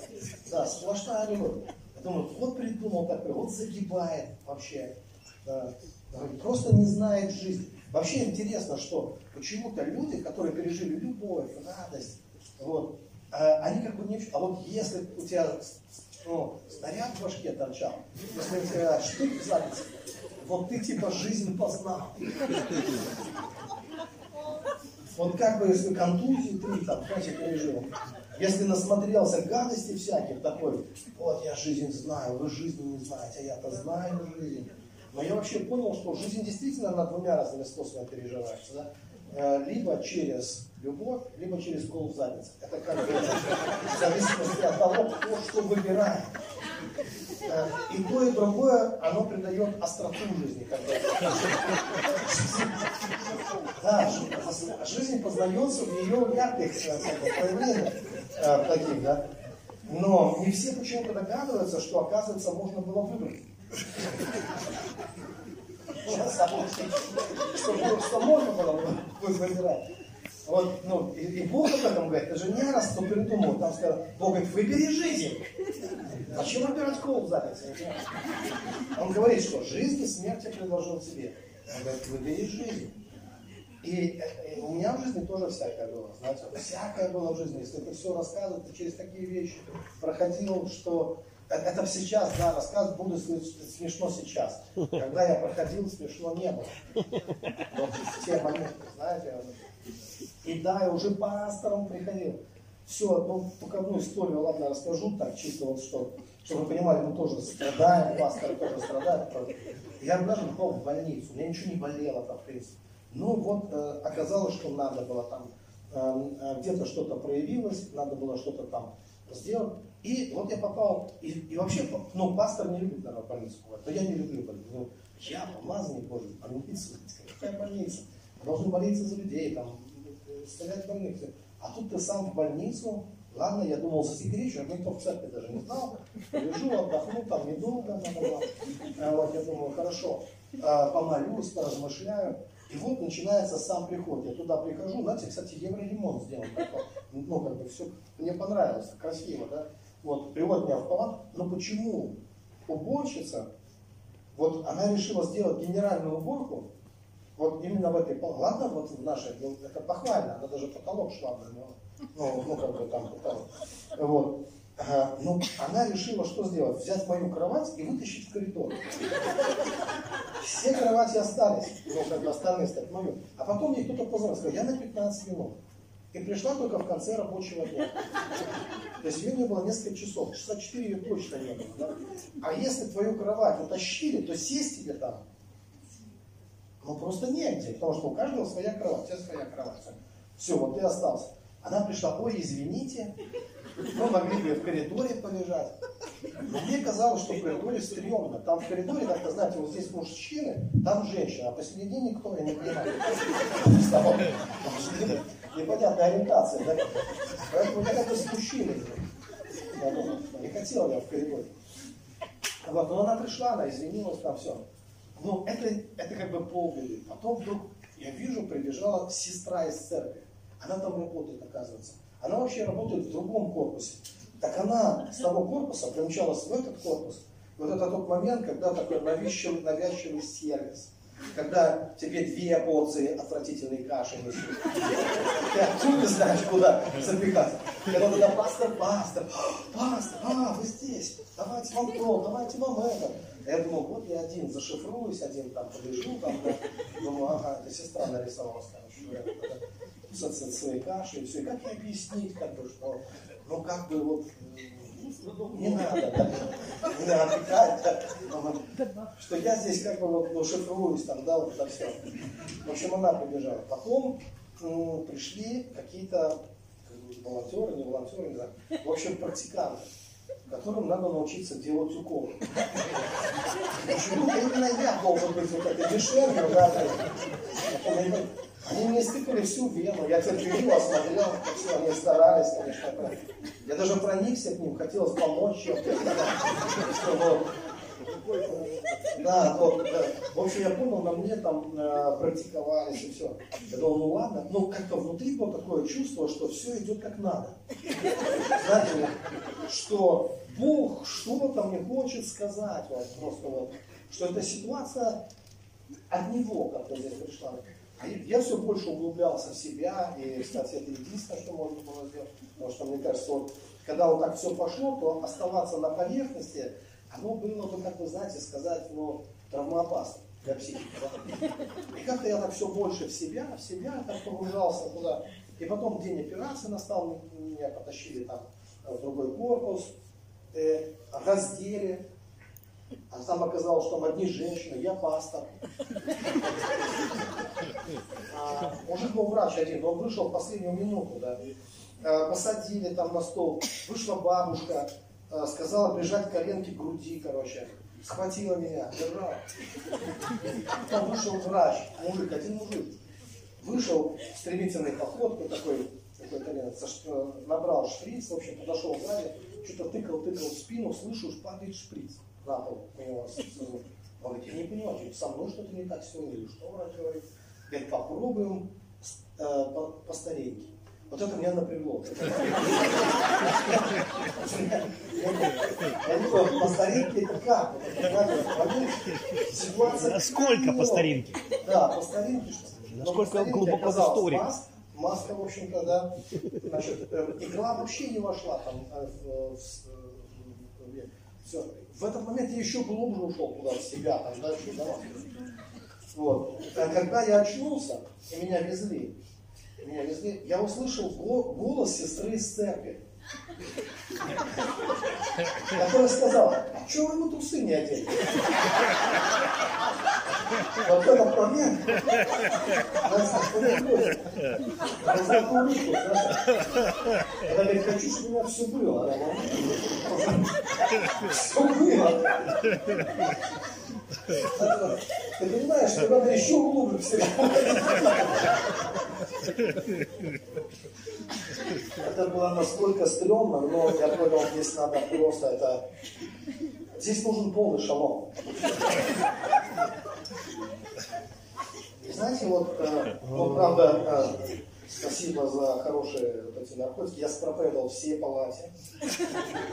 да сплошная аллилуйя. Я думаю, вот придумал такой, вот загибает вообще. Просто не знает жизнь. Вообще интересно, что почему-то люди, которые пережили любовь, радость, вот, а, они как бы не... А вот если у тебя ну, снаряд в башке торчал, если у тебя штык в заднице, вот ты типа жизнь познал. Вот как бы если контузию ты там, знаете, пережил, если насмотрелся гадости всяких такой, вот я жизнь знаю, вы жизни не знаете, а я-то знаю жизнь. Но я вообще понял, что жизнь действительно на двумя разными способами переживается. Да? Э, Либо через любовь, либо через кол в заднице. Это как бы в зависимости от того, кто что выбирает. Э, И то, и другое, оно придает остроту жизни. Да, жи- жизнь познается в ее ярких проявлениях э, таких, да. Но не все почему-то догадываются, что, оказывается, можно было выбрать. Что, что можно было бы вы- выбирать. Вот, ну, и, и Бог об этом говорит, это же не раз кто придумал, там сказал, Бог говорит, выбери жизнь. Зачем выбирать кол знаю. Он говорит, что жизнь и смерть я предложил тебе. Он говорит, выбери жизнь. И, э, у меня в жизни тоже всякое было, знаете, всякое было в жизни. Если ты все рассказывать, ты через такие вещи проходил, что э- это сейчас, да, рассказывать буду с- смешно сейчас. Когда я проходил, смешно не было. Вот те моменты, знаете. И да, я уже пастором приходил. Все, ну, только одну историю, ладно, расскажу так, чисто вот, что, чтобы вы понимали, мы тоже страдаем, пасторы тоже страдают. правда. Я даже попал в больницу, у меня ничего не болело там, в принципе. Ну вот, э, оказалось, что надо было там, э, э, где-то что-то проявилось, надо было что-то там сделать. И вот я попал, и, и вообще, ну, пастор не любит, наверное, больницу но я не люблю больницу. Ну, я помазанник Божий, больница, какая больница? Должен молиться за людей, там, стрелять в больных. А тут ты сам в больницу, ладно, я думал, засекречу, а никто в церкви даже не знал. Лежу, отдохну, там недолго надо было. А вот я думаю, хорошо, а, помолюсь, поразмышляю. И вот начинается сам приход. Я туда прихожу, знаете, кстати, евроремонт сделан. Ну, как бы все, мне понравилось, красиво, да. Вот, приводит меня в палату. Но почему уборщица, вот она решила сделать генеральную уборку, вот именно в этой. Ладно, вот в нашей, ну, это похвально, она даже потолок шваброй мыла. Ну, ну, как бы там потолок. Вот. Ага, Ну, она решила что сделать? Взять мою кровать и вытащить в коридор. Все кровати остались, ну, как бы остальные стоят мою. А потом мне кто-то позвонил, сказал, я на 15 минут. И пришла только в конце рабочего дня. То есть ее не было несколько часов, часа 4 ее точно не было. Да? А если твою кровать утащили, то сесть тебе там, ну просто негде, потому что у каждого своя кровать, у тебя своя кровать. Все, вот ты остался. Она пришла, ой, извините, мы могли бы в коридоре полежать. Но мне казалось, что в коридоре стрёмно. Там в коридоре, как-то, знаете, вот здесь мужчины, там женщина, а посередине никто, я не понимаю. Непонятная ориентация, да? Поэтому я как-то с мужчиной. Не хотел я в коридоре. Вот, но она пришла, она извинилась, там все. Ну, это, это как бы полбеды. Потом вдруг я вижу, прибежала сестра из церкви. Она там работает, оказывается. Она вообще работает в другом корпусе. Так она с того корпуса примчалась в этот корпус. Вот это тот момент, когда такой навязчивый, навязчивый сервис. Когда тебе две порции отвратительной каши несут. Ты откуда знаешь, куда запихать? Когда тогда пастор, пастор, пастор, а, вы здесь, давайте вам то, давайте вам это. Я думал, вот я один зашифруюсь, один там полежу, там, да. Думаю, ага, это сестра нарисовалась там, что я с, с, своей кашей, и все. И как ей объяснить, как бы, что, ну, как бы вот, Не надо. Не надо да. Что я здесь как бы вот ну, шифруюсь там, да, вот это все. В общем, она прибежала. Потом м, пришли какие-то волонтеры, не волонтеры, не знаю. В общем, практиканты которым надо научиться делать уколы. Почему-то именно я должен быть вот этой дешевле, да, они мне стыкали всю вену, я терпеливо смотрел, все, они старались, конечно. Я даже проникся к ним, хотелось помочь чем-то. Да, вот, да. В общем, я понял, на мне там э, практиковались и все. Я думал, ну ладно, ну как-то внутри было такое чувство, что все идет как надо. Знаете, что Бог что-то мне хочет сказать, вот, просто вот, что эта ситуация от Него как-то здесь пришла. А я все больше углублялся в себя, и, кстати, это единственное, что можно было сделать, потому что, мне кажется, вот, когда вот так все пошло, то оставаться на поверхности, оно было бы, как вы знаете, сказать, ну, травмоопасно для психики. Да? И как-то я так все больше в себя, в себя так погружался туда. И потом день операции настал, меня потащили там в другой корпус, э, раздели. А там оказалось, что там одни женщины, я пастор. А, был врач один, но он вышел в последнюю минуту. А, посадили там на стол, вышла бабушка, а, сказала прижать коленки к груди, короче. Схватила меня, держала. Потом вышел врач, мужик, один мужик. Вышел стремительной походкой такой, такой колено, набрал шприц, в общем, подошел сзади, что-то тыкал, тыкал в спину, слышу, падает шприц на пол у него. Говорит, я не понимаю, что со мной что-то не так сегодня, или что врач говорит. Говорит, попробуем э, по, по старенький. Вот это меня напрягло. Я думаю, по старинке это как? Ситуация. Сколько по старинке? Да, по старинке что? Насколько глубоко в истории? Маска, в общем-то, да. Значит, э, игра вообще не вошла там э, в, все. В этот момент я еще глубже ушел туда, в себя, там дальше, да. Вот. А когда я очнулся, и меня везли, я услышал голос сестры из церкви, которая сказала, а что вы ему трусы не одели? Вот этот момент, она говорит, хочу, чтобы у меня все было. Все было. Ты понимаешь, что надо еще глубже в себя. Это было настолько стрёмно, но я понял, здесь надо просто это... Здесь нужен полный шалом. Знаете, вот, э, вот правда, э, спасибо за хорошие вот эти наркотики. Я спроповедовал все палате,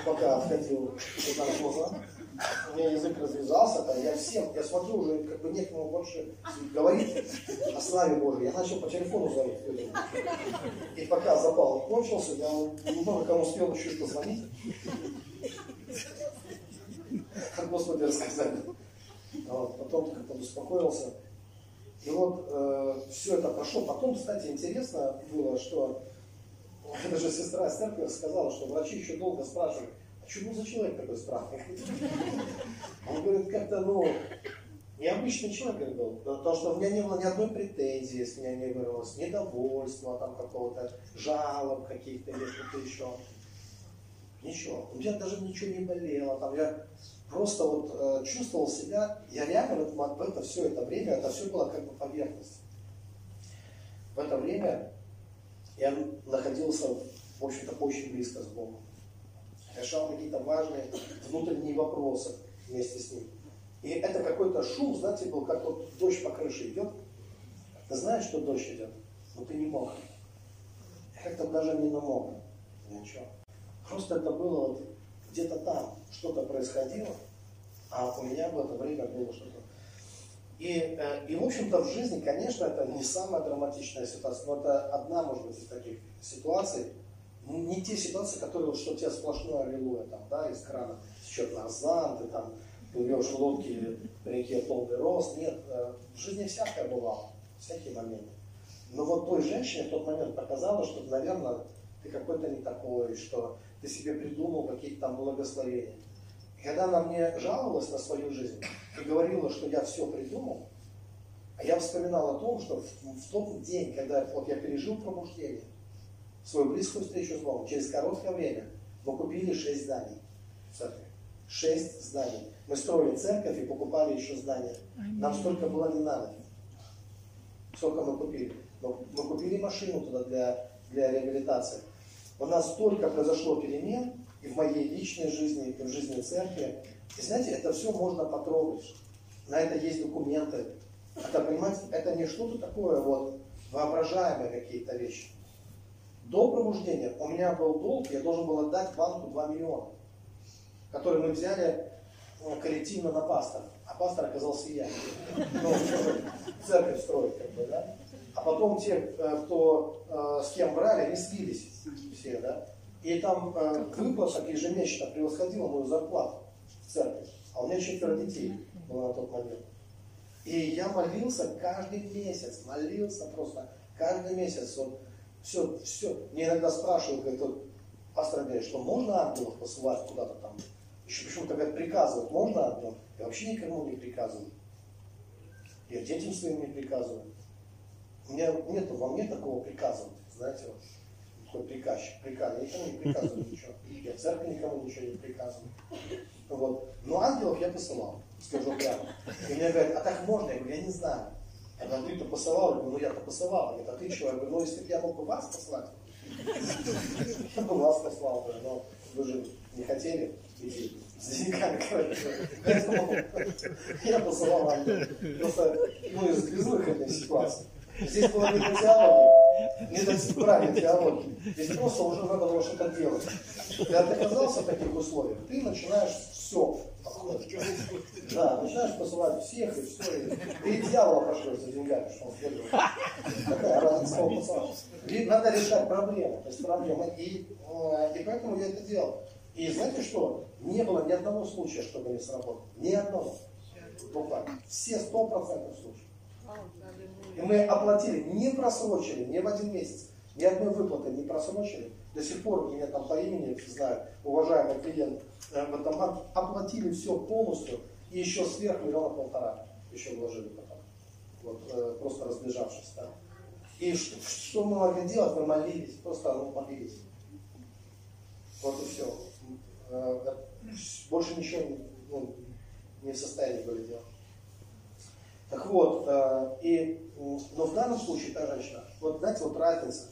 пока отходил от наркоза у меня язык развязался, там, я всем, я смотрю, уже как бы некому больше говорить о славе Божьей. Я начал по телефону звонить людям. И пока запал кончился, я немного кому успел еще позвонить. Как Господи рассказать. Вот, потом как-то успокоился. И вот э, все это прошло. Потом, кстати, интересно было, что даже сестра из церкви сказала, что врачи еще долго спрашивают, Почему за человек такой странный? Он говорит, как-то, ну, необычный человек был. Потому что у меня не было ни одной претензии, с меня не вырвалось, недовольства, там какого-то жалоб каких-то или что-то еще. Ничего. У меня даже ничего не болело. Там я просто вот э, чувствовал себя, я реально в, в это все это время, это все было как бы поверхность. В это время я находился, в общем-то, очень близко с Богом решал какие-то важные внутренние вопросы вместе с ним. И это какой-то шум, знаете, был, как вот дождь по крыше идет. Ты знаешь, что дождь идет, но ты не мог. Как-то даже не намок. Ничего. Просто это было вот где-то там, что-то происходило, а у меня в это время было что-то. И, э, и, в общем-то, в жизни, конечно, это не самая драматичная ситуация, но это одна, может быть, из таких ситуаций, не те ситуации, которые, что у тебя сплошное аллилуйя, там, да, из крана течет нарзан, ты там плывешь в лодке по реке полный рост. Нет, э, в жизни всякое бывало, всякие моменты. Но вот той женщине в тот момент показала, что, наверное, ты какой-то не такой, что ты себе придумал какие-то там благословения. И когда она мне жаловалась на свою жизнь и говорила, что я все придумал, а я вспоминал о том, что в, в тот день, когда вот я пережил пробуждение, свою близкую встречу с Богом, через короткое время мы купили шесть зданий в церкви. Шесть зданий. Мы строили церковь и покупали еще здания. Нам столько было не надо. Сколько мы купили. Но мы купили машину туда для, для реабилитации. У нас столько произошло перемен и в моей личной жизни, и в жизни церкви. И знаете, это все можно потрогать. На это есть документы. Это, понимаете, это не что-то такое вот воображаемые какие-то вещи. До пробуждения у меня был долг, я должен был отдать банку 2 миллиона, который мы взяли ну, коллективно на пастора. А пастор оказался я. Ну, церковь строить, как бы, да. А потом те, э, кто э, с кем брали, они слились все, да. И там выплата ежемесячно превосходила мою зарплату в церкви. А у меня четверо детей было на тот момент. И я молился каждый месяц, молился просто каждый месяц. Вот, все, все. Мне иногда спрашивают, говорит, вот, пастор говорит, что можно ангелов посылать куда-то там? Еще почему-то говорят, приказывать можно ангелов? Я вообще никому не приказываю. Я детям своим не приказываю. У меня нет во мне такого приказывать, знаете, вот, такой приказчик, приказ. Я никому не приказываю ничего. Я в церкви никому ничего не приказываю. Вот. Но ангелов я посылал, скажу прямо. И мне говорят, а так можно? Я говорю, я не знаю. Говорю, ты-то посылал? Я говорю, ну я-то посылал. Говорит, а ты что? Я говорю, ну если бы я мог бы вас послать, я бы вас послал бы, но вы же не хотели идти с деньгами, короче. Я посылал ангелов. Просто, ну, из безвыходной ситуации. Здесь было не до теологии, не до правильной теологии. Здесь просто уже надо было что-то делать. Когда ты оказался в таких условиях, ты начинаешь все. Да, начинаешь посылать всех и все. И ты дьявола пошлешь за деньгами, что он следует. Такая разница Надо решать проблемы. То есть проблемы. И, э, и поэтому я это делал. И знаете что? Не было ни одного случая, чтобы не сработало. Ни одного. Буквально. Все сто процентов случаев. И мы оплатили, не просрочили, не в один месяц, ни одной выплаты не просрочили. До сих пор меня там по имени знаю, уважаемый клиент э, в этом оплатили все полностью и еще сверх миллиона полтора еще вложили потом. Вот, э, просто разбежавшись. Да. И что, что мы могли делать? Мы молились, просто ну, молились. Вот и все. Э, больше ничего ну, не в состоянии были делать. Так вот, и, но в данном случае та женщина, вот знаете, вот разница.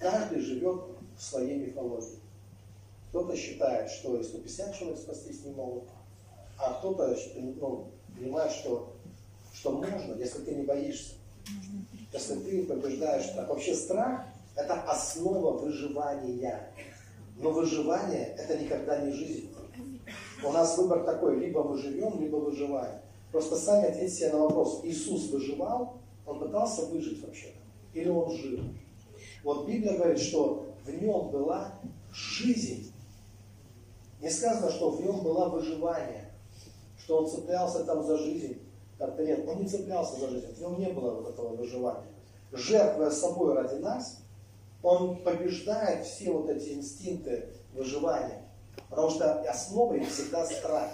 Каждый живет в своей мифологии. Кто-то считает, что и 150 человек спастись не могут, а кто-то ну, понимает, что, что можно, если ты не боишься. Если ты побеждаешь страх. Вообще страх – это основа выживания. Но выживание – это никогда не жизнь. У нас выбор такой, либо мы живем, либо выживаем. Просто сами ответьте себе на вопрос, Иисус выживал, он пытался выжить вообще, или он жил? Вот Библия говорит, что в нем была жизнь. Не сказано, что в нем было выживание, что он цеплялся там за жизнь. Как-то нет, он не цеплялся за жизнь, в нем не было вот этого выживания. Жертвуя собой ради нас, он побеждает все вот эти инстинкты выживания. Потому что основой всегда страх.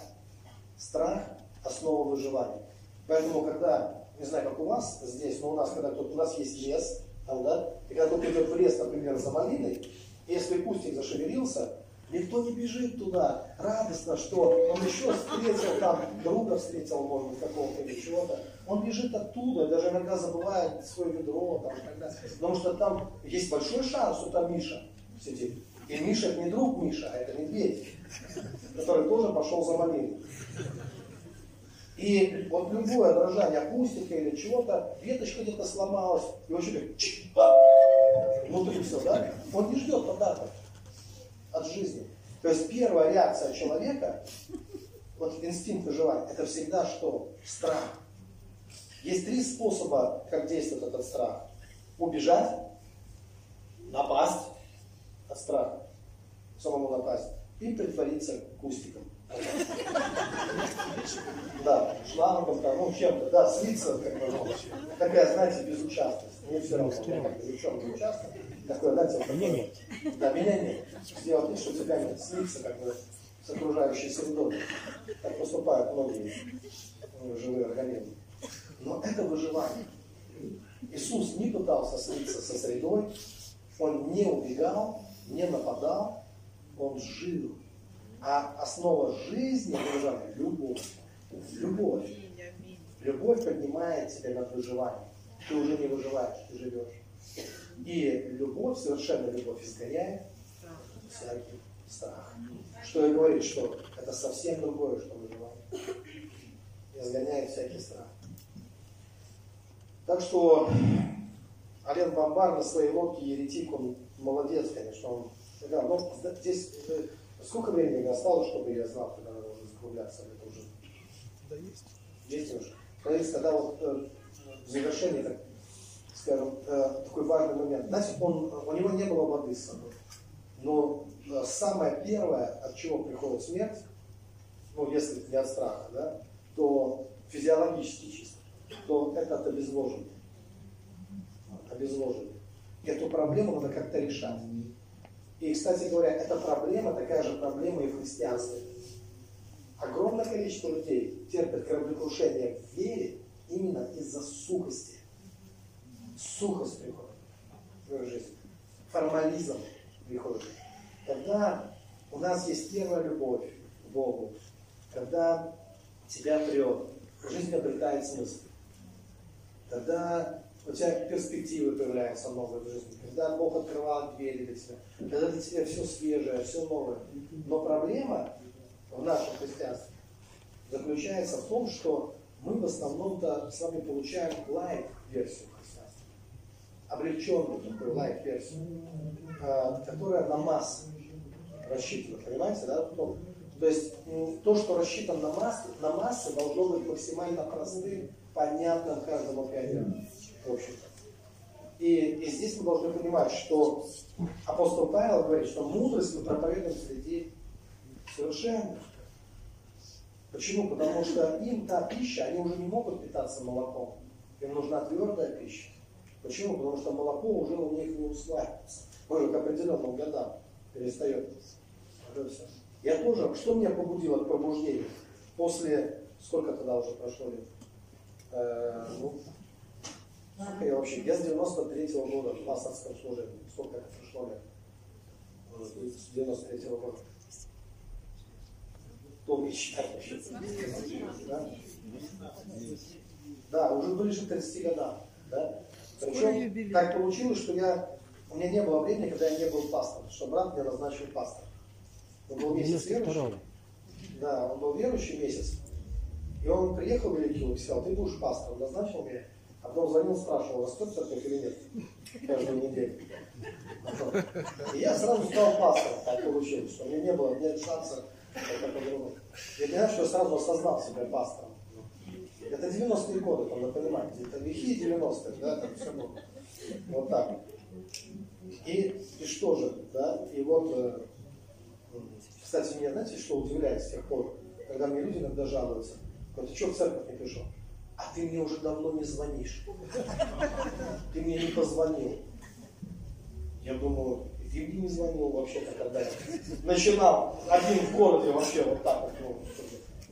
Страх – основа выживания. Поэтому, когда, не знаю, как у вас здесь, но у нас, когда тут, у нас есть лес, там, да, и когда кто-то идет в лес, например, за малиной, если кустик зашевелился, никто не бежит туда радостно, что он еще встретил там, друга встретил, может быть, какого-то или чего-то. Он бежит оттуда, даже иногда забывает свое ведро, там, далее. потому что там есть большой шанс, что там Миша сидит. И Миша не друг Миша, а это медведь, который тоже пошел за малиной. И вот любое дрожание кустика или чего-то, веточка где-то сломалась, и он еще внутри все, да? Он не ждет подарков от жизни. То есть первая реакция человека, вот инстинкт выживания, это всегда что? Страх. Есть три способа, как действует этот страх. Убежать, напасть от страха, самому напасть, и притвориться кустиком. Да, шлангом, там, ну, чем-то, да, слиться, как бы, ну, такая, знаете, безучастность. Мне все равно, как бы, ни в чем не участвовать. Такое, знаете, вот такое- нет. Да, меня нет. Сделать вид, что тебя нет. Слиться как бы с окружающей средой. Так поступают многие э, живые организмы. Но это выживание. Иисус не пытался слиться со средой, он не убегал, не нападал, он жил. А основа жизни выживания – любовь. Любовь. Любовь поднимает тебя над выживанием. Ты уже не выживаешь, ты живешь. И любовь, совершенно любовь изгоняет всякий страх. Что и говорит, что это совсем другое, что выживание. Изгоняет всякий страх. Так что Олег Бомбар на своей лодке еретик, он молодец, конечно. Он, да, но здесь э, сколько времени осталось, чтобы я знал, когда надо уже закругляться? Это уже Да есть. есть уже. Смотрите, когда вот э, в завершении, так скажем, э, такой важный момент. Знаете, он, у него не было воды с собой. Но э, самое первое, от чего приходит смерть, ну, если не от страха, да, то физиологически чисто, то это от обезвоживания. Обезвоживание. Эту проблему надо как-то решать. И, кстати говоря, эта проблема такая же проблема и в христианстве. Огромное количество людей терпят кораблекрушение в вере именно из-за сухости. Сухость приходит в их жизнь. Формализм приходит. Когда у нас есть первая любовь к Богу, когда тебя прет, жизнь обретает смысл, когда у тебя перспективы появляются новые в жизни, когда Бог открывает двери для тебя, когда для тебя все свежее, все новое. Но проблема в нашем христианстве заключается в том, что мы в основном-то с вами получаем лайт-версию христианства. Облегченную такую лайт-версию, а, которая на массы рассчитана, понимаете, да? Ну, То есть то, что рассчитано на массы, на массы должно быть максимально простым, понятным каждому пионеру, в общем-то. И, и здесь мы должны понимать, что апостол Павел говорит, что мудрость мы проповедуем среди совершенных. Почему? Потому что им та пища, они уже не могут питаться молоком. Им нужна твердая пища. Почему? Потому что молоко уже у них не усваивается. Уже к определенным годам перестает. Я тоже, что меня побудило к пробуждению? После, сколько тогда уже прошло лет? Э, ну, сколько я вообще? Я с 93-го года в Масадском служении. Сколько это прошло лет? С 93-го года. Кто считает вообще? Да? Да, уже ближе к 30 годам. Да? Причем так получилось, что я, у меня не было времени, когда я не был пастором, что брат меня назначил пастором. Он был месяц 92-го. верующий. Да, он был верующий месяц. И он приехал в Великий и сказал, ты будешь пастором, назначил меня. А потом звонил, спрашивал, растет церковь или нет? Каждую неделю. И я сразу стал пастором, так получилось, что у меня не было нет шанса по-другому. Я понимаю, что я сразу осознал себя пастором. Это 90-е годы, там, надо понимать, это лихие 90-е, да, там все было. Вот так. И, и что же, да, и вот, э, кстати, меня, знаете, что удивляет с тех пор, когда мне люди иногда жалуются, говорят, ты что в церковь не пришел? А ты мне уже давно не звонишь. Ты мне не позвонил. Я думаю, и ты мне не звонил вообще-то, когда я начинал один в городе вообще вот так вот. Ну,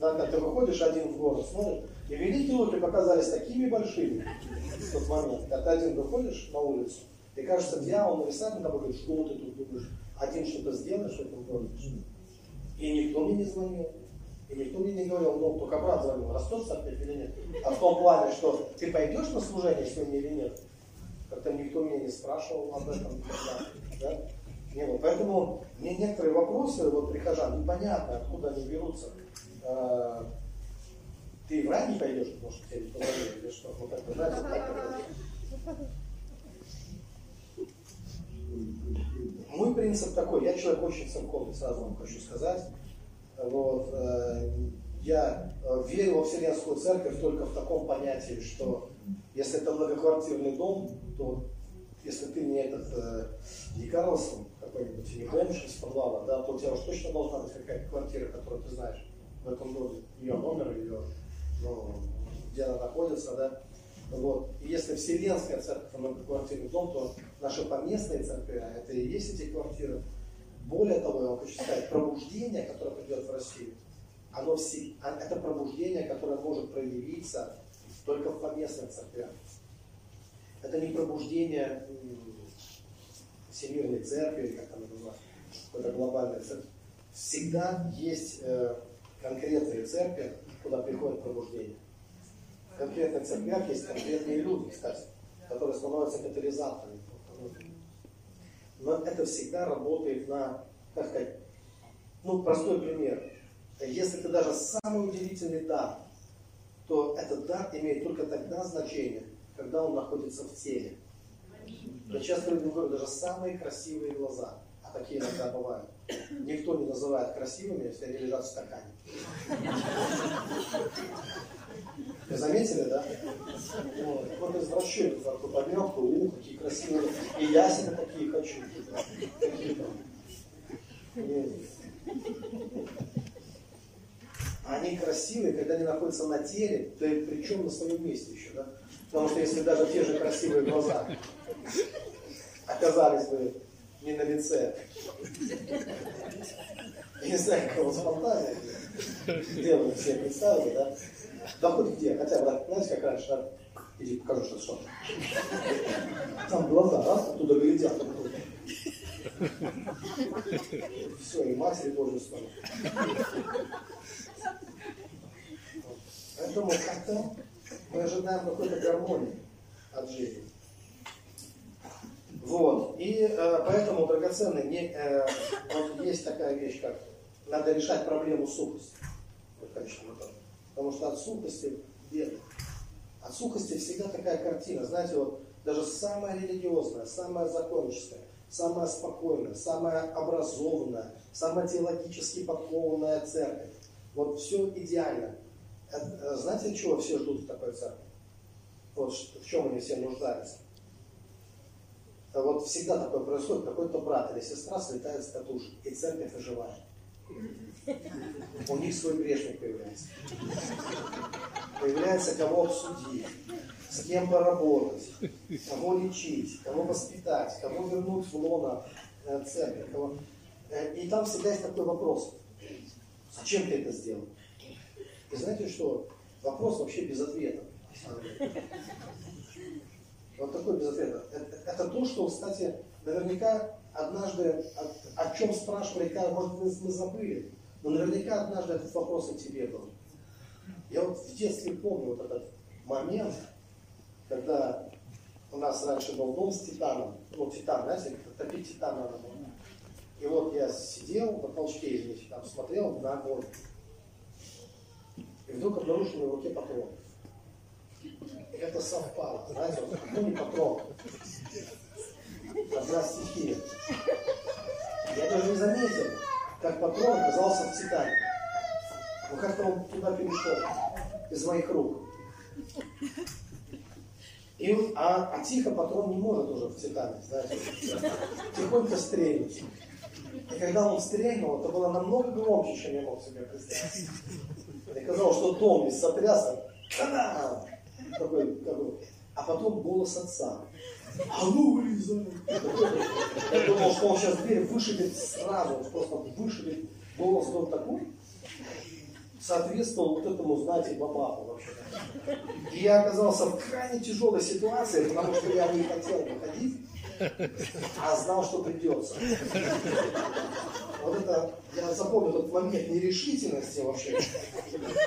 да, когда ты выходишь один в город, смотришь, и великие луки показались такими большими в тот момент. Когда ты один выходишь на улицу, и кажется, дьявол нависает над тобой, что ты тут думаешь, один что-то сделаешь в этом городе? И никто мне не звонил. И никто мне не говорил, ну, только брат звонил, растет церковь или нет. А в том плане, что ты пойдешь на служение сегодня или нет, как-то никто меня не спрашивал об этом. Да? Не было. Поэтому мне некоторые вопросы, вот прихожан, непонятно, откуда они берутся. Э, Ты в рай не пойдешь, потому что тебе не позвонили, или что? Вот так, знаете, так. Мой принцип такой, я человек очень церковный, сразу вам хочу сказать. Вот, э, я э, верю во Вселенскую Церковь только в таком понятии, что если это многоквартирный дом, то если ты не этот э, Карлсон какой-нибудь, не бомж из подвала, да, то у тебя уж точно должна быть какая-то квартира, которую ты знаешь в этом доме, ее номер, ее, ну, где она находится, да. Вот. И если вселенская церковь, многоквартирный дом, то наши поместные церкви, а это и есть эти квартиры. Более того, я вам хочу сказать, пробуждение, которое придет в Россию, оно все, а, это пробуждение, которое может проявиться только в поместных церквях. Это не пробуждение Всемирной церкви, как там называется, какой-то глобальной церкви. Всегда есть э, конкретные церкви, куда приходит пробуждение. В конкретных церквях есть конкретные люди, кстати, которые становятся катализаторами. Но это всегда работает на, как сказать, ну, простой пример. Если ты даже самый удивительный дар, то этот дар имеет только тогда значение, когда он находится в теле. Я часто людям говорю, даже самые красивые глаза, а такие иногда бывают, никто не называет красивыми, если они лежат в стакане. Вы заметили, да? Вот, вот извращенец, кто поднял, кто, у, какие красивые. И я себе такие хочу. Они красивые, когда они находятся на теле, то и причем на своем месте еще, да? Потому что если даже те же красивые глаза оказались бы не на лице, не знаю, кого с фантазией, вы все представили, да? Да хоть где, хотя бы, знаете, как раньше, иди покажу, что что. Там глаза, раз, оттуда глядят, все, и матери Божьей славы. Поэтому как-то мы ожидаем какой-то гармонии от жизни. Вот. И э, поэтому, драгоценный, не, э, вот есть такая вещь, как надо решать проблему сухости. Вот, Потому что от сухости беда. От сухости всегда такая картина. Знаете, вот даже самая религиозная, самая законческая, самая спокойная, самая образованная, самая теологически подкованная церковь. Вот все идеально. Э, знаете, чего все ждут в такой церкви? Вот в чем они все нуждаются. Вот всегда такое происходит, какой-то брат или сестра слетает с катушек, и церковь оживает. У них свой грешник появляется. Появляется кого обсудить, с кем поработать, кого лечить, кого воспитать, кого вернуть в лоно э, церкви. Кого... Э, и там всегда есть такой вопрос. Зачем ты это сделал? И знаете что? Вопрос вообще без ответа. Вот такой без ответа. Это, это то, что, кстати, наверняка однажды, о, о чем спрашивали, может, мы, мы забыли, но наверняка однажды этот вопрос и тебе был. Я вот в детстве помню вот этот момент, когда у нас раньше был дом с титаном, ну, титан, знаете, топить титан надо было. И вот я сидел на толчке, извините, там смотрел на огонь. И вдруг обнаружил в руке патрон. И это совпало, знаете, вот ну не патрон. Одна стихия. Я даже не заметил, как патрон оказался в Титане. Но как-то он туда перешел из моих рук. И, а, а тихо патрон не может уже в Титане, знаете. Тихонько стрельнуть. И когда он стрельнул, это было намного громче, чем я мог себе представить. Мне казалось, что дом весь сотрясся. Такой, такой. А потом голос отца. А ну, Лиза! Я думал, что он сейчас дверь вышибет сразу, просто вышибет. Голос был такой, соответствовал вот этому, знаете, бабаху вообще. И я оказался в крайне тяжелой ситуации, потому что я не хотел выходить, а знал, что придется. Вот это, я запомнил этот момент нерешительности вообще.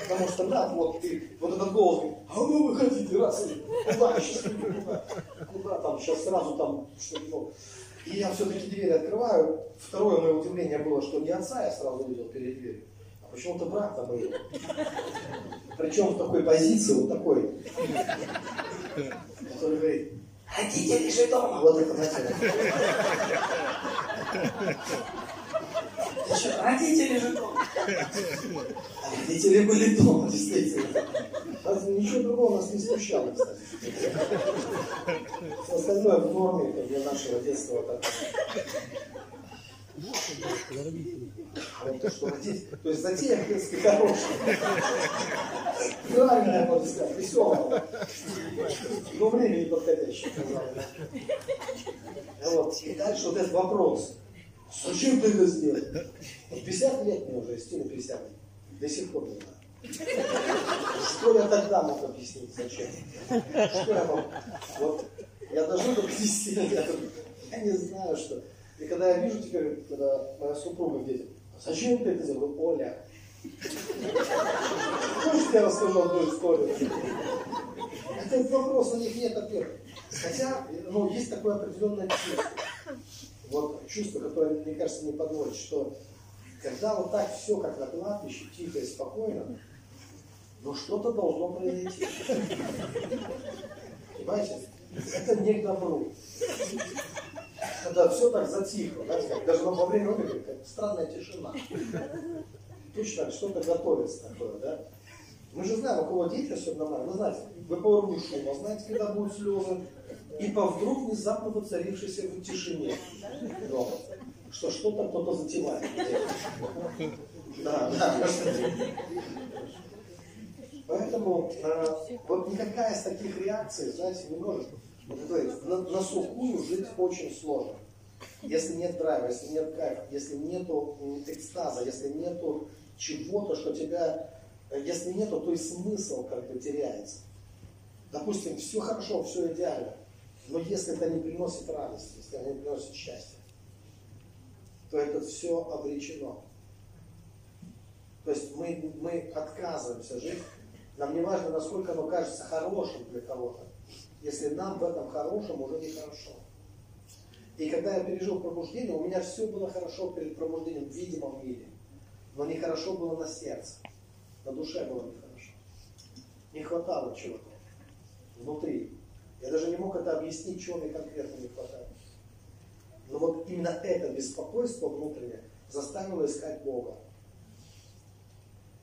Потому что, да, вот ты, вот этот голос, а вы выходите, раз, куда, сейчас, куда, куда там, сейчас сразу там, что-то. И я все-таки дверь открываю. Второе мое удивление было, что не отца я сразу увидел перед дверью, а почему-то брата моего. Причем в такой позиции, вот такой, который говорит, родители же дома. Вот это, знаете, еще родители же дома. Родители были дома, действительно. Ничего другого нас не смущало, кстати. Остальное в норме как для нашего детства. Так. То, есть затея, в принципе, хорошая. Правильная, можно сказать, веселая. Но время не подходящее. Вот. И дальше вот этот вопрос. Зачем ты это сделал? Вот 50 лет мне уже, стиле 50 лет. До сих пор не знаю. Что я тогда мог объяснить, зачем? Что я мог? Вот я дожил до 50 лет, я, говорю, я не знаю, что. И когда я вижу теперь, когда моя супруга видит, зачем ты это сделал? Оля. Хочешь, я расскажу одну историю? Этот вопрос, у них нет ответа. Хотя, ну, есть такое определенное чувство. Вот чувство, которое, мне кажется, не подводит, что когда вот так все, как на кладбище, тихо и спокойно, ну что-то должно произойти. Понимаете? Это не к добру. Когда все так затихло, знаете, как даже во время умерли, как странная тишина. Точно что-то готовится такое, да? Мы же знаем, у кого дети особенно маленькие, знаете, вы по уровню шума знаете, когда будут слезы, и по вдруг внезапно воцарившейся в тишине дома, что что-то кто-то затевает. Да, да, Поэтому э, вот никакая из таких реакций, знаете, не может на, на сухую жить очень сложно. Если нет драйва, если нет кайфа, если нет экстаза, если нет чего-то, что тебя, если нету, то и смысл как бы теряется. Допустим, все хорошо, все идеально, но если это не приносит радости, если это не приносит счастья, то это все обречено. То есть мы, мы отказываемся жить. Нам не важно, насколько оно кажется хорошим для кого-то если нам в этом хорошем уже нехорошо. И когда я пережил пробуждение, у меня все было хорошо перед пробуждением в видимом мире, но нехорошо было на сердце, на душе было нехорошо. Не хватало чего-то внутри. Я даже не мог это объяснить, чего мне конкретно не хватает. Но вот именно это беспокойство внутреннее заставило искать Бога.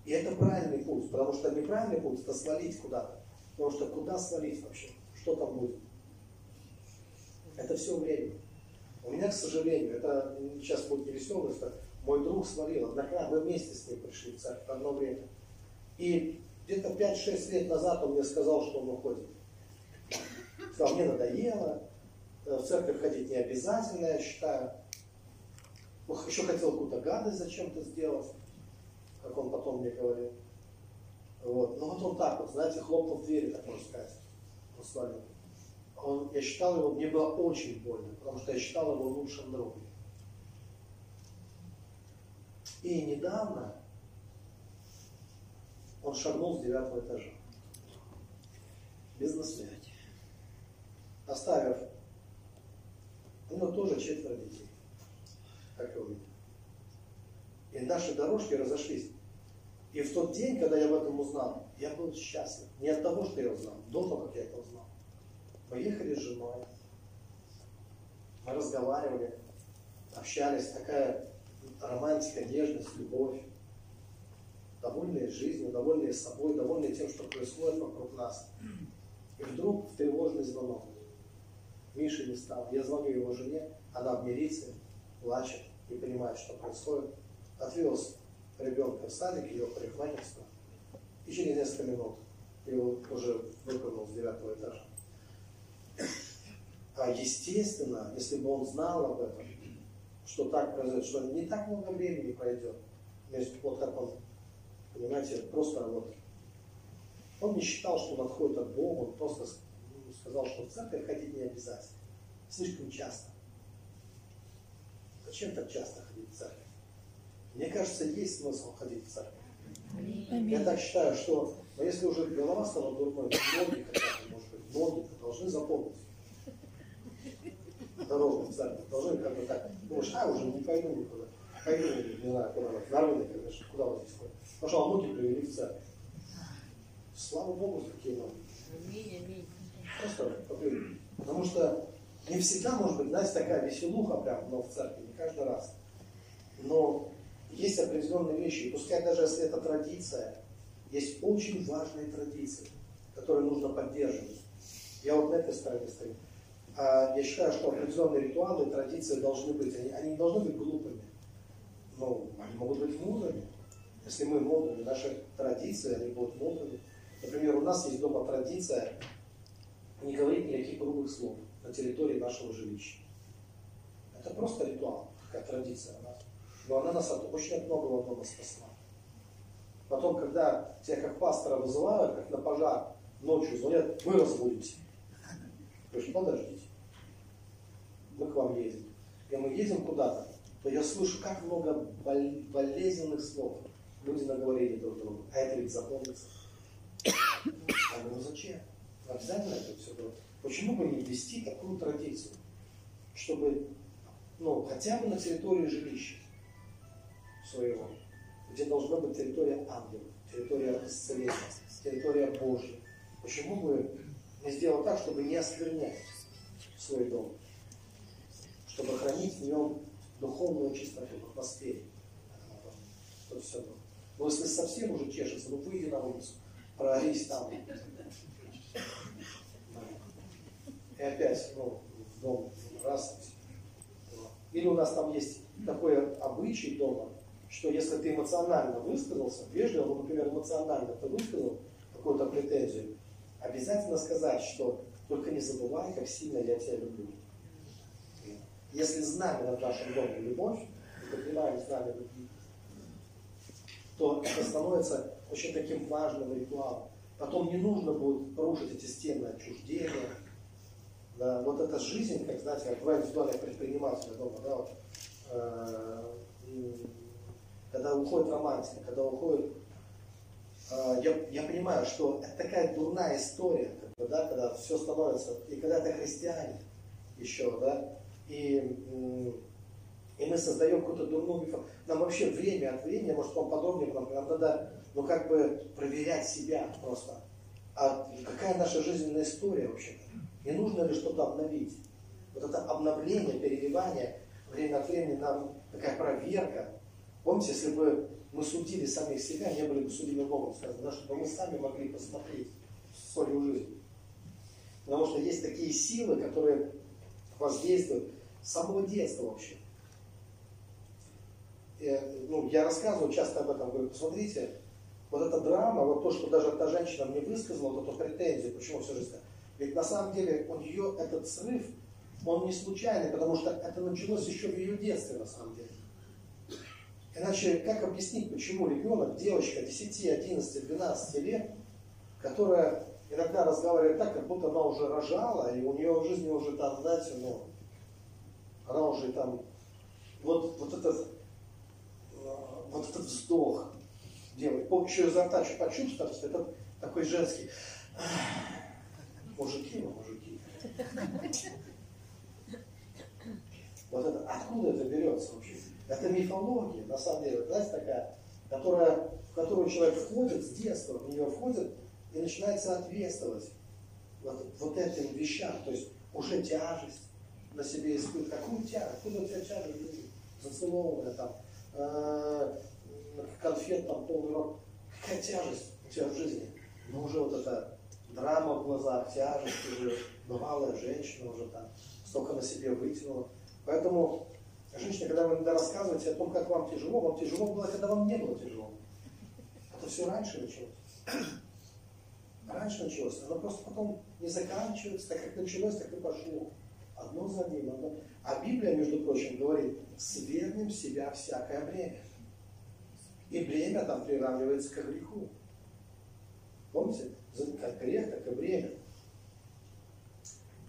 И это правильный путь, потому что неправильный путь это свалить куда-то. Потому что куда свалить вообще? что там будет. Это все время. У меня, к сожалению, это сейчас будет не веселость, это мой друг свалил, однократно мы вместе с ним пришли в церковь одно время. И где-то 5-6 лет назад он мне сказал, что он уходит. Сказал, мне надоело, э, в церковь ходить не обязательно, я считаю. Еще хотел какую-то гадость зачем-то сделать, как он потом мне говорил. Вот. Но вот он так вот, знаете, хлопнул в двери, так можно сказать послали. Он, я считал его, мне было очень больно, потому что я считал его лучшим другом. И недавно он шагнул с девятого этажа. Без наследия. Оставив, у него тоже четверо детей, как и у. И наши дорожки разошлись. И в тот день, когда я об этом узнал, я был счастлив. Не от того, что я узнал, до того, как я это узнал. Поехали с женой, мы разговаривали, общались, такая романтика, нежность, любовь. Довольные жизнью, довольные собой, довольные тем, что происходит вокруг нас. И вдруг тревожный звонок. Миши не стал. Я звоню его жене, она в милиции, плачет, не понимает, что происходит. Отвез ребенка в садик, ее парикмахерство, и через несколько минут его уже выпрыгнул с девятого этажа. А естественно, если бы он знал об этом, что так произойдет, что не так много времени пройдет, между, вот как он, понимаете, просто вот, он не считал, что он отходит от Бога, он просто сказал, что в церковь ходить не обязательно, слишком часто. Зачем так часто ходить в церковь? Мне кажется, есть смысл ходить в церковь. Я так считаю, что но если уже голова стала дурной, ноги хотя бы, может быть, ноги должны запомнить дорогу в церковь. Должны как бы так, думаешь, а, уже не пойду никуда. Пойду, не знаю, куда, на рынок, конечно, куда вот здесь ходят. Пошел, ноги привели в церковь. Слава Богу, какие ноги. Просто Потому что не всегда может быть, знаете, такая веселуха прям, но в церкви, не каждый раз. Но есть определенные вещи, и пускай даже если это традиция, есть очень важные традиции, которые нужно поддерживать. Я вот на этой стороне стою. А я считаю, что определенные ритуалы, традиции должны быть. Они, они не должны быть глупыми. Но они могут быть мудрыми. Если мы мудрые, наши традиции, они будут мудрыми. Например, у нас есть дома традиция не говорить никаких грубых слов на территории нашего жилища. Это просто ритуал, такая традиция. Но она нас от очень многого дома спасла. Потом, когда тебя как пастора вызывают, как на пожар, ночью звонят, мы разбудимся. Говоришь, подождите, мы к вам едем. И мы едем куда-то, то я слышу, как много болезненных слов люди наговорили друг другу. А это ведь запомнится. Говорю, ну зачем? Обязательно это все было. Почему бы не ввести такую традицию, чтобы, ну, хотя бы на территории жилища своего, где должна быть территория ангелов, территория исцеления, территория Божья. Почему бы не сделать так, чтобы не осквернять свой дом, чтобы хранить в нем духовную чистоту в атмосфере. Это все. Но если совсем уже чешется, ну выйди на улицу, проорись там. И опять, ну, в дом, раз. Или у нас там есть такой обычай дома, что если ты эмоционально высказался, вежливо, ну, например, эмоционально ты высказал какую-то претензию, обязательно сказать, что только не забывай, как сильно я тебя люблю. Если знамя над нашим домом любовь, и поднимаем знамя любви, то это становится очень таким важным ритуалом. Потом не нужно будет рушить эти стены отчуждения. Да, вот эта жизнь, как знаете, как бывает в доме предпринимателя дома, да, вот, э, когда уходит романтика, когда уходит а, я, я понимаю, что это такая дурная история, как когда все становится, и когда это христиане еще, да, и, и мы создаем какую-то дурную мифу. Нам вообще время от времени, может, вам подробнее, нам, нам надо, ну, как бы проверять себя просто. А какая наша жизненная история вообще-то? Не нужно ли что-то обновить? Вот это обновление, переливание, время от времени нам такая проверка. Помните, если бы мы судили самих себя, не были бы судимы Богом, сказано, да, чтобы мы сами могли посмотреть свою жизнь. Потому что есть такие силы, которые воздействуют с самого детства вообще. И, ну, я рассказываю часто об этом, говорю, посмотрите, вот эта драма, вот то, что даже та женщина мне высказала, вот эту претензию, почему все жизнь. Ведь на самом деле у нее этот срыв, он не случайный, потому что это началось еще в ее детстве на самом деле. Иначе как объяснить, почему ребенок, девочка 10, 11, 12 лет, которая иногда разговаривает так, как будто она уже рожала, и у нее в жизни уже там, знаете, ну, она уже там, вот, вот этот, вот этот вздох делает, еще изо рта что почувствовать, это такой женский, мужики, ну, мужики. Вот это, откуда это берется вообще? Это мифология, на самом деле, знаете, такая, которая, в которую человек входит с детства, в нее входит и начинает соответствовать вот, вот этим вещам. То есть уже тяжесть на себе испытывает. Какую тяжесть? Откуда у тебя тяжесть? Зацелованная там, э, конфет там полный рот. Какая тяжесть у тебя в жизни? Ну уже вот эта драма в глазах, тяжесть уже, бывалая женщина уже там, столько на себе вытянула. Поэтому Женщина, когда вы иногда рассказываете о том, как вам тяжело, вам тяжело было, когда вам не было тяжело. Это все раньше началось. Раньше началось. Оно просто потом не заканчивается, так как началось, так и пошло. Одно за одним. Одно. А Библия, между прочим, говорит, свергнем себя всякое бремя. И бремя там приравнивается к греху. Помните? Как грех, так и бремя.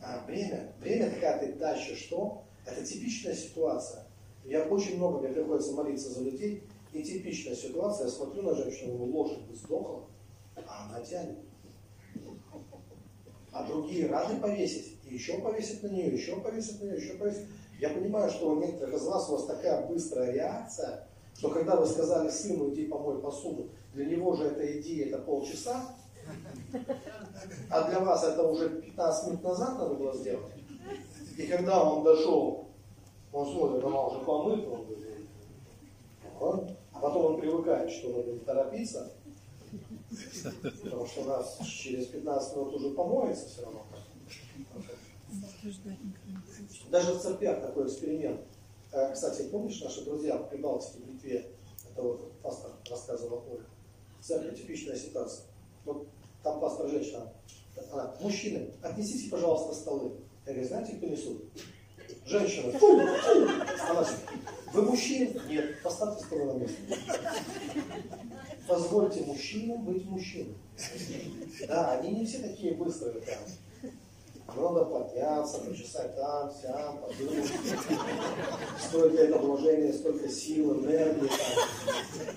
А бремя, бремя, когда ты тащишь что? Это типичная ситуация. Я очень много, мне приходится молиться за людей, и типичная ситуация, я смотрю на женщину, ну, лошадь бы сдохла, а она тянет. А другие рады повесить, и еще повесить на нее, еще повесить на нее, еще повесить. Я понимаю, что у некоторых из вас у вас такая быстрая реакция, что когда вы сказали сыну, иди помой посуду, для него же эта идея это полчаса, а для вас это уже 15 минут назад надо было сделать. И когда он дошел, он смотрит, она уже помыта, он говорит, а потом он привыкает, что надо торопиться, потому что у нас через 15 минут уже помоется все равно. Даже в церквях такой эксперимент. Э, Кстати, помнишь, наши друзья в Прибалтике, в Литве, это вот пастор рассказывал Оля, в церкви типичная ситуация. Вот там пастор женщина, она, мужчины, отнесите, пожалуйста, столы. Я говорю, знаете, кто несут? Женщина. Фу, фу. Она, вы мужчины? Нет, поставьте столы на место. Позвольте мужчинам быть мужчинами. Да, они не все такие быстрые прям. Надо подняться, почесать там, сям, подумать. Столько это вложение, столько сил, энергии. Там.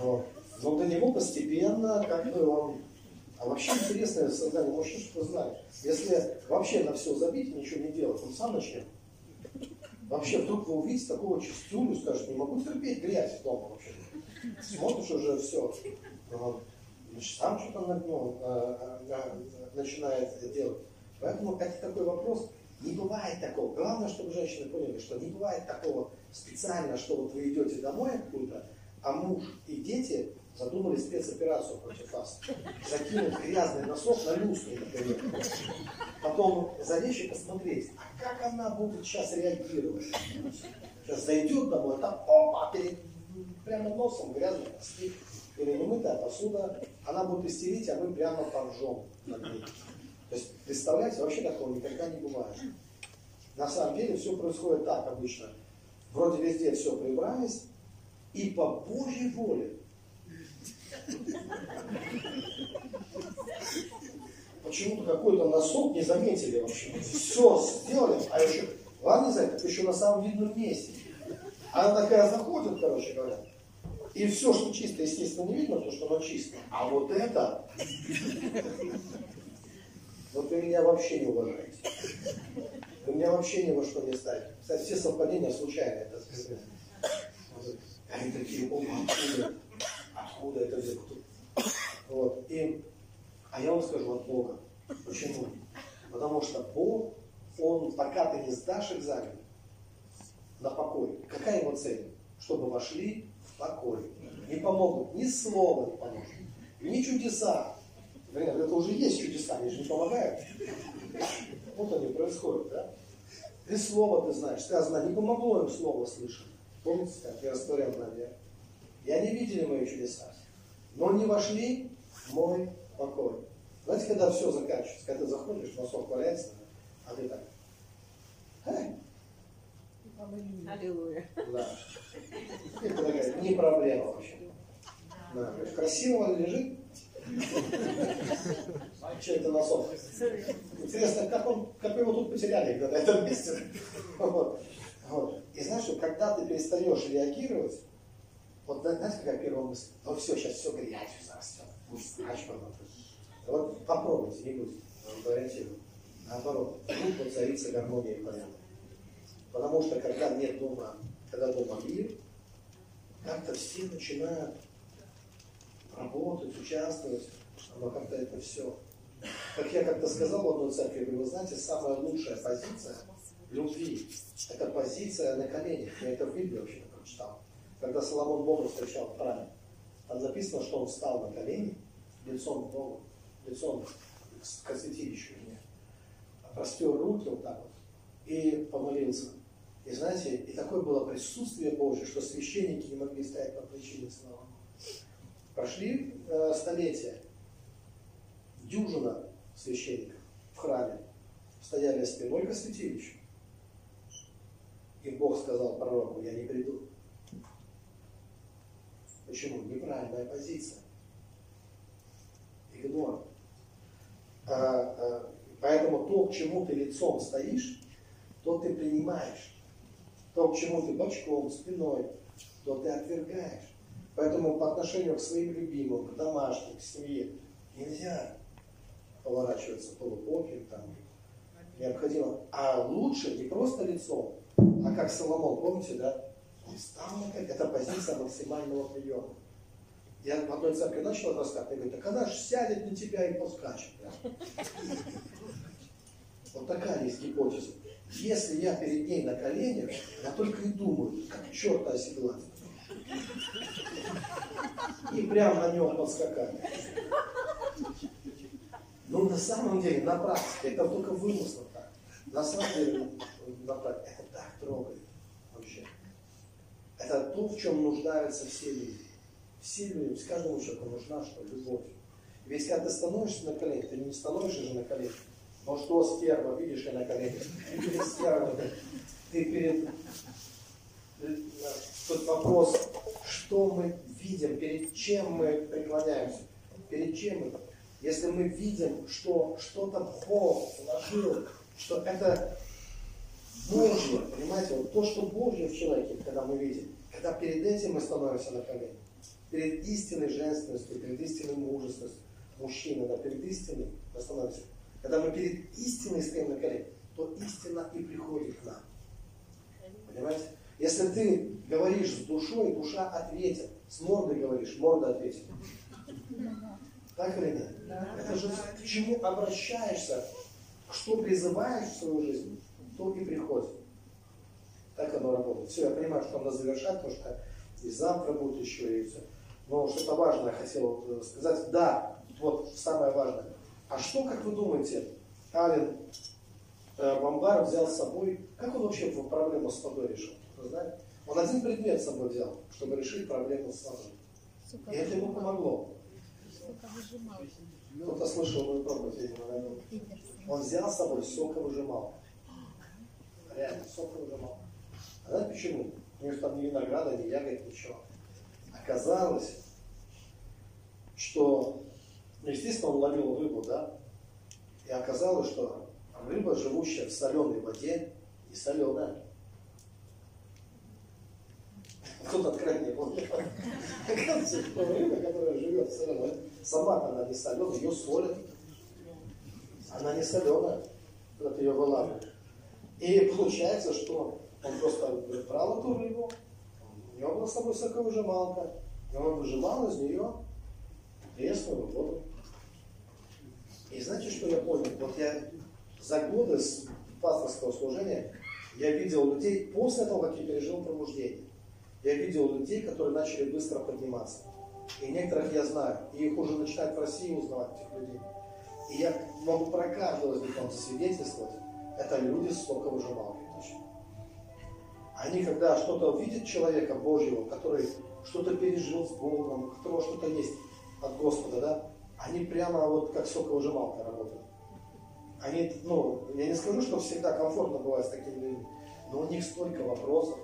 Вот. Но до него постепенно, как бы он... А вообще интересное создание мужчин, что знаешь. Если вообще на все забить и ничего не делать, он сам начнет. Вообще вдруг вы увидите такого чистюлю, скажет, не могу терпеть грязь дома вообще. Смотришь уже все. Значит, сам что-то на дно э, э, начинает делать. Поэтому это такой вопрос. Не бывает такого. Главное, чтобы женщины поняли, что не бывает такого специально, что вот вы идете домой откуда, а муж и дети задумали спецоперацию против вас. Закинуть грязный носок на люстру, например. Потом залечь и посмотреть, а как она будет сейчас реагировать. Сейчас зайдет домой, там опа, перед, прямо носом грязный носки. Или немытая посуда, она будет истерить, а мы прямо поржем над. То есть, представляете, вообще такого никогда не бывает. На самом деле все происходит так обычно. Вроде везде все прибрались, и по Божьей воле. Почему-то какой-то носок не заметили вообще. Все сделали, а еще, ладно, знаю, еще на самом видном месте. Она такая заходит, короче говоря, и все, что чисто, естественно, не видно, то, что оно чисто. А вот это, вот вы меня вообще не уважаете. Вы меня вообще ни во что не ставите. Кстати, все совпадения случайные. Это Они такие, о, откуда? Откуда это взято? Вот. И, а я вам скажу от Бога. Почему? Потому что Бог, Он, пока ты не сдашь экзамен на покой, какая его цель? Чтобы вошли в покой. Не помогут ни слова не поможет, ни чудеса. Например, это уже есть чудеса, они же не помогают. Вот они происходят, да? Ты слово ты знаешь. Сказано, не помогло им слово слышать. Помните, как я растворял на? И они видели мои чудеса. Но не вошли в мой покой. Знаете, когда все заканчивается, когда ты заходишь, носок валяется, а ты так. Эй. Аллилуйя. Да. Ты такая, не проблема вообще. Да. Красиво лежит. Что это носок? Интересно, как, он, как его тут потеряли на этом месте. Вот. Вот. И знаешь, что когда ты перестаешь реагировать, вот знаете, какая первая мысль? Ну все, сейчас все грязью зарастет. Скачка Вот попробуйте, не будете, гарантирую. Наоборот, тут воцарится гармония и порядок. Потому что когда нет дома, когда дома мир, как-то все начинают работать, участвовать, но как-то это все. Как я как-то сказал в одной церкви, вы знаете, самая лучшая позиция любви – это позиция на коленях. Я это в Библии вообще прочитал. Когда Соломон Бога встречал в храме, там записано, что он встал на колени лицом к Богу, лицом к святилищу, простер руки вот так вот и помолился. И знаете, и такое было присутствие Божье, что священники не могли стоять по причине слова. Прошли э, столетия, дюжина священников в храме стояли спиной к святилищу. И Бог сказал пророку, я не приду. Почему? Неправильная позиция. Игнор. А, а, поэтому то, к чему ты лицом стоишь, то ты принимаешь. То, к чему ты бочком, спиной, то ты отвергаешь. Поэтому по отношению к своим любимым, к домашним, к семье нельзя поворачиваться полупоким там. Необходимо. А лучше не просто лицом, а как Соломон, помните, да? Как это позиция максимального приема. Я в одной церкви начал рассказывать, говорит, а когда же сядет на тебя и поскачет? Да? Вот такая есть гипотеза. Если я перед ней на коленях, я только и думаю, как черта оседлать. И прямо на нем подскакать. Но на самом деле, на практике, это только вымысло так. На самом деле, на практике, это так трогает вообще. Это то, в чем нуждаются все люди. Все люди, с каждому человеку нужна что? Любовь. Ведь когда ты становишься на колени, ты не становишься же на колени. Ну что, сперма, видишь, я на колени. Ты спермой, ты перед... Тут вопрос, что мы видим, перед чем мы преклоняемся, перед чем мы. Если мы видим, что что-то Бог вложил, что это Божье, понимаете, вот то, что Божье в человеке, когда мы видим, когда перед этим мы становимся на колени, перед истинной женственностью, перед истинной мужественностью, мужчины, да, перед истиной мы становимся. Когда мы перед истиной стоим на колени, то истина и приходит к нам. Понимаете? Если ты говоришь с душой, душа ответит. С мордой говоришь, морда ответит. Так или нет? Это же к чему обращаешься, что призываешь в свою жизнь, то и приходит. Так оно работает. Все, я понимаю, что надо завершать, потому что и завтра будет еще, и все. Но что-то важное хотел э, сказать. Да, вот самое важное. А что, как вы думаете, Ален э, Бомбар взял с собой, как он вообще проблему с водой решил? Вы знаете? Он один предмет с собой взял, чтобы решить проблему с водой. И это ему помогло. Кто-то слышал мою проповедь. Он взял с собой соковыжимал. Реально, соковыжимал. А знаете почему? У него там ни винограда, ни ягод, ничего. Оказалось, что, ну, естественно, он ловил рыбу, да? И оказалось, что рыба, живущая в соленой воде, не соленая. Кто-то откровение что рыба, которая живет в соленой сама она не соленая, ее солят. Она не соленая, когда ты ее вылавливаешь. И получается, что он просто брал эту рыбу, у него была с собой соковыжималка, и он выжимал из нее пресную воду. И знаете, что я понял? Вот я за годы с пасторского служения я видел людей, после того, как я пережил пробуждение, я видел людей, которые начали быстро подниматься. И некоторых я знаю, и их уже начинают в России узнавать, этих людей. И я могу про каждого из них вам засвидетельствовать. Это люди с соковыжималкой точно. Они, когда что-то видят человека Божьего, который что-то пережил с Богом, у которого что-то есть от Господа, да, они прямо вот как соковыжималка работают. Они, ну, я не скажу, что всегда комфортно бывает с такими людьми, но у них столько вопросов.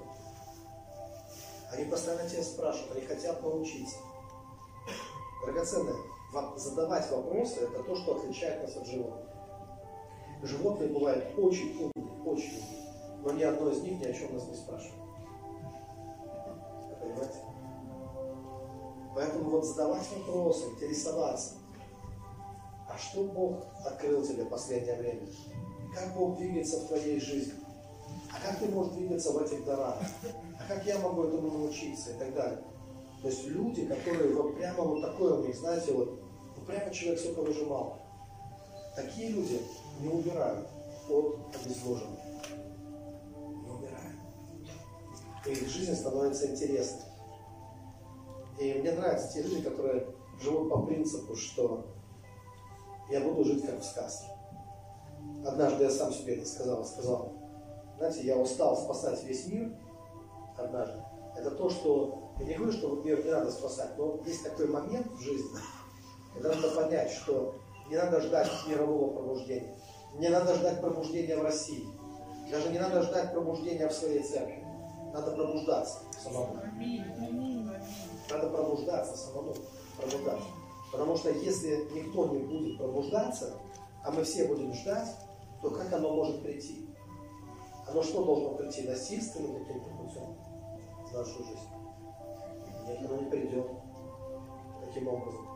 Они постоянно тебя спрашивают, они хотят научиться. Драгоценное, задавать вопросы – это то, что отличает нас от животных. Животные бывают очень умные, очень умные, но ни одно из них ни о чем нас не спрашивает. Понимаете? Поэтому вот задавать вопросы, интересоваться. А что Бог открыл тебе в последнее время? Как Бог двигается в твоей жизни? А как ты можешь двигаться в этих дарах? А как я могу этому научиться? И так далее. То есть люди, которые вот прямо вот такое у них, знаете, вот, ну прямо человек сколько выжимал. Такие люди не убирают от обезвоженных. Не убирают. И их жизнь становится интересной. И мне нравятся те люди, которые живут по принципу, что я буду жить как в сказке. Однажды я сам себе это сказал, сказал, знаете, я устал спасать весь мир однажды. Это то, что, я не говорю, что мир не надо спасать, но есть такой момент в жизни, когда надо понять, что не надо ждать мирового пробуждения. Не надо ждать пробуждения в России. Даже не надо ждать пробуждения в своей церкви. Надо пробуждаться самому. Надо пробуждаться самому. Пробуждаться. Потому что если никто не будет пробуждаться, а мы все будем ждать, то как оно может прийти? Оно что должно прийти? Насильственным каким-то путем в нашу жизнь? Нет, оно не придет таким образом.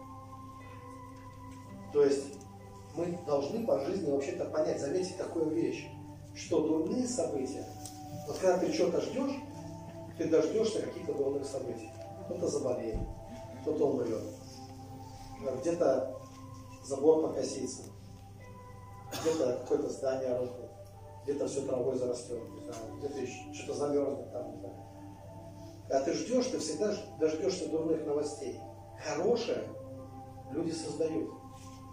То есть мы должны по жизни вообще-то понять, заметить такую вещь, что дурные события, вот когда ты что-то ждешь, ты дождешься каких-то дурных событий. Кто-то заболеет, кто-то умрет, где-то забор покосится, где-то какое-то здание рухнет, где-то все травой зарастет, где-то что-то замерзнет там. Не знаю. Когда ты ждешь, ты всегда дождешься дурных новостей. Хорошее люди создают.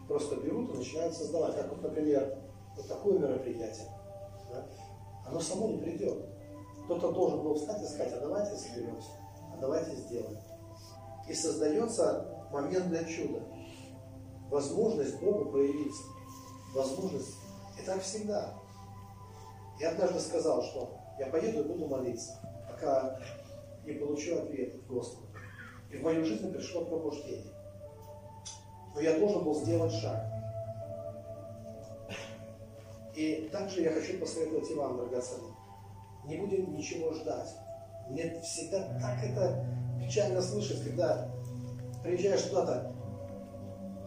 Просто берут и начинают создавать. Как вот, например, вот такое мероприятие. Да? Оно само не придет. Кто-то должен был встать и сказать, а давайте соберемся, а давайте сделаем. И создается момент для чуда. Возможность Богу проявиться. Возможность. И так всегда. Я однажды сказал, что я поеду и буду молиться, пока не получу ответ от Господа. И в мою жизнь пришло пробуждение. Но я должен был сделать шаг. И также я хочу посоветовать и вам, драгоценные. Не будем ничего ждать. Мне всегда так это печально слышать, когда приезжаешь куда-то,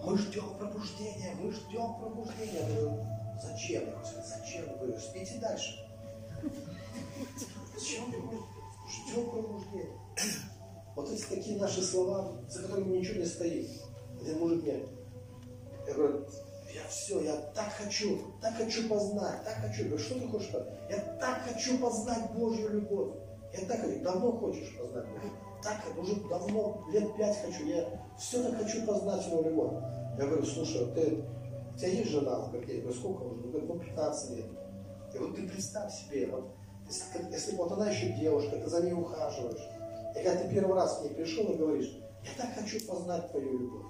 мы ждем пробуждения, мы ждем пробуждения. Я говорю, зачем? Зачем? Я говорю, спите дальше. Зачем вы ждем пробуждения? Вот эти такие наши слова, за которыми ничего не стоит. Один мужик мне, я говорю, я все, я так хочу, так хочу познать, так хочу. Я говорю, что ты хочешь познать? Я так хочу познать Божью любовь. Я так хочу, давно хочешь познать Божью так уже давно, лет пять хочу, я все так хочу познать его любовь. Я говорю, слушай, ты, у тебя есть жена? Он говорит, я говорю, сколько уже? Он говорит, ну 15 лет. И вот ты представь себе, вот, если, если вот она еще девушка, ты за ней ухаживаешь, и когда ты первый раз к ней пришел и говоришь, я так хочу познать твою любовь,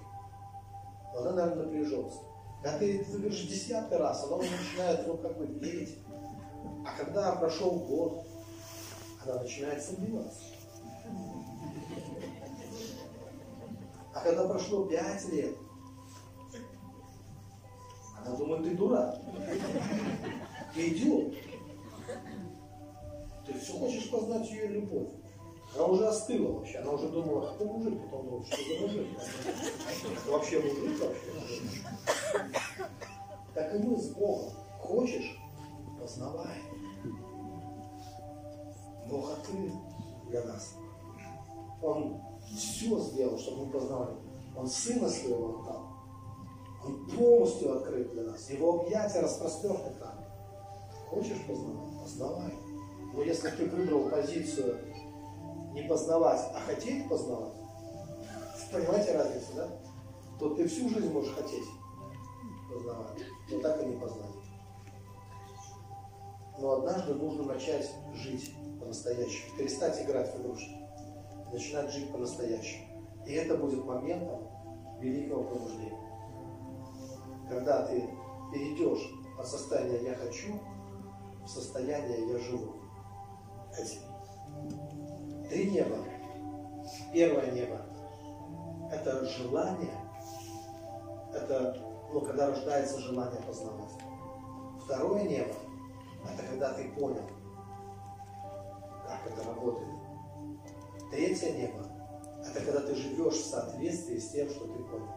она, наверное, напряжется. Когда ты, ты говоришь десятый раз, она уже начинает, ну, как бы, верить. А когда прошел год, она начинает сомневаться. А когда прошло пять лет, она думает, ты дурак. Ты идиот. Ты все хочешь познать ее любовь. Она уже остыла вообще. Она уже думала, кто мужик, потом думала, что за мужик. Вообще мужик вообще. Так и мы с Богом. Хочешь, познавай. Бог открыт для нас. Он все сделал, чтобы мы познали. Он Сына Своего отдал. Он полностью открыт для нас. Его объятия распростерты там. Хочешь познавать? Познавай. Но если ты выбрал позицию не познавать, а хотеть познавать, понимаете разницу, да? То ты всю жизнь можешь хотеть познавать, но так и не познать. Но однажды нужно начать жить по-настоящему, перестать играть в игрушки начинать жить по-настоящему. И это будет моментом великого пробуждения. Когда ты перейдешь от состояния «я хочу» в состояние «я живу». Этим. Три неба. Первое небо – это желание, это ну, когда рождается желание познавать. Второе небо – это когда ты понял, как это работает. Третье небо – это когда ты живешь в соответствии с тем, что ты понял.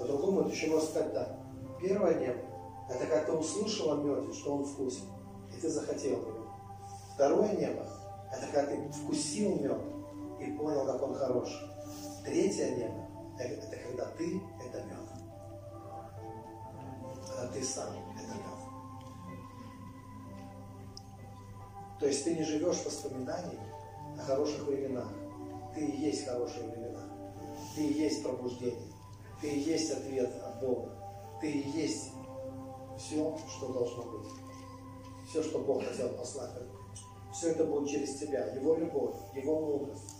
По-другому это еще можно сказать так. Первое небо – это когда ты услышал о меде, что он вкусен, и ты захотел его. Второе небо – это когда ты вкусил мед и понял, как он хорош. Третье небо – это когда ты – это мед. Когда ты сам – это мед. То есть ты не живешь воспоминаниями, о хороших временах. Ты и есть хорошие времена. Ты и есть пробуждение. Ты и есть ответ от Бога. Ты и есть все, что должно быть. Все, что Бог хотел послать. Все это будет через тебя. Его любовь, Его мудрость,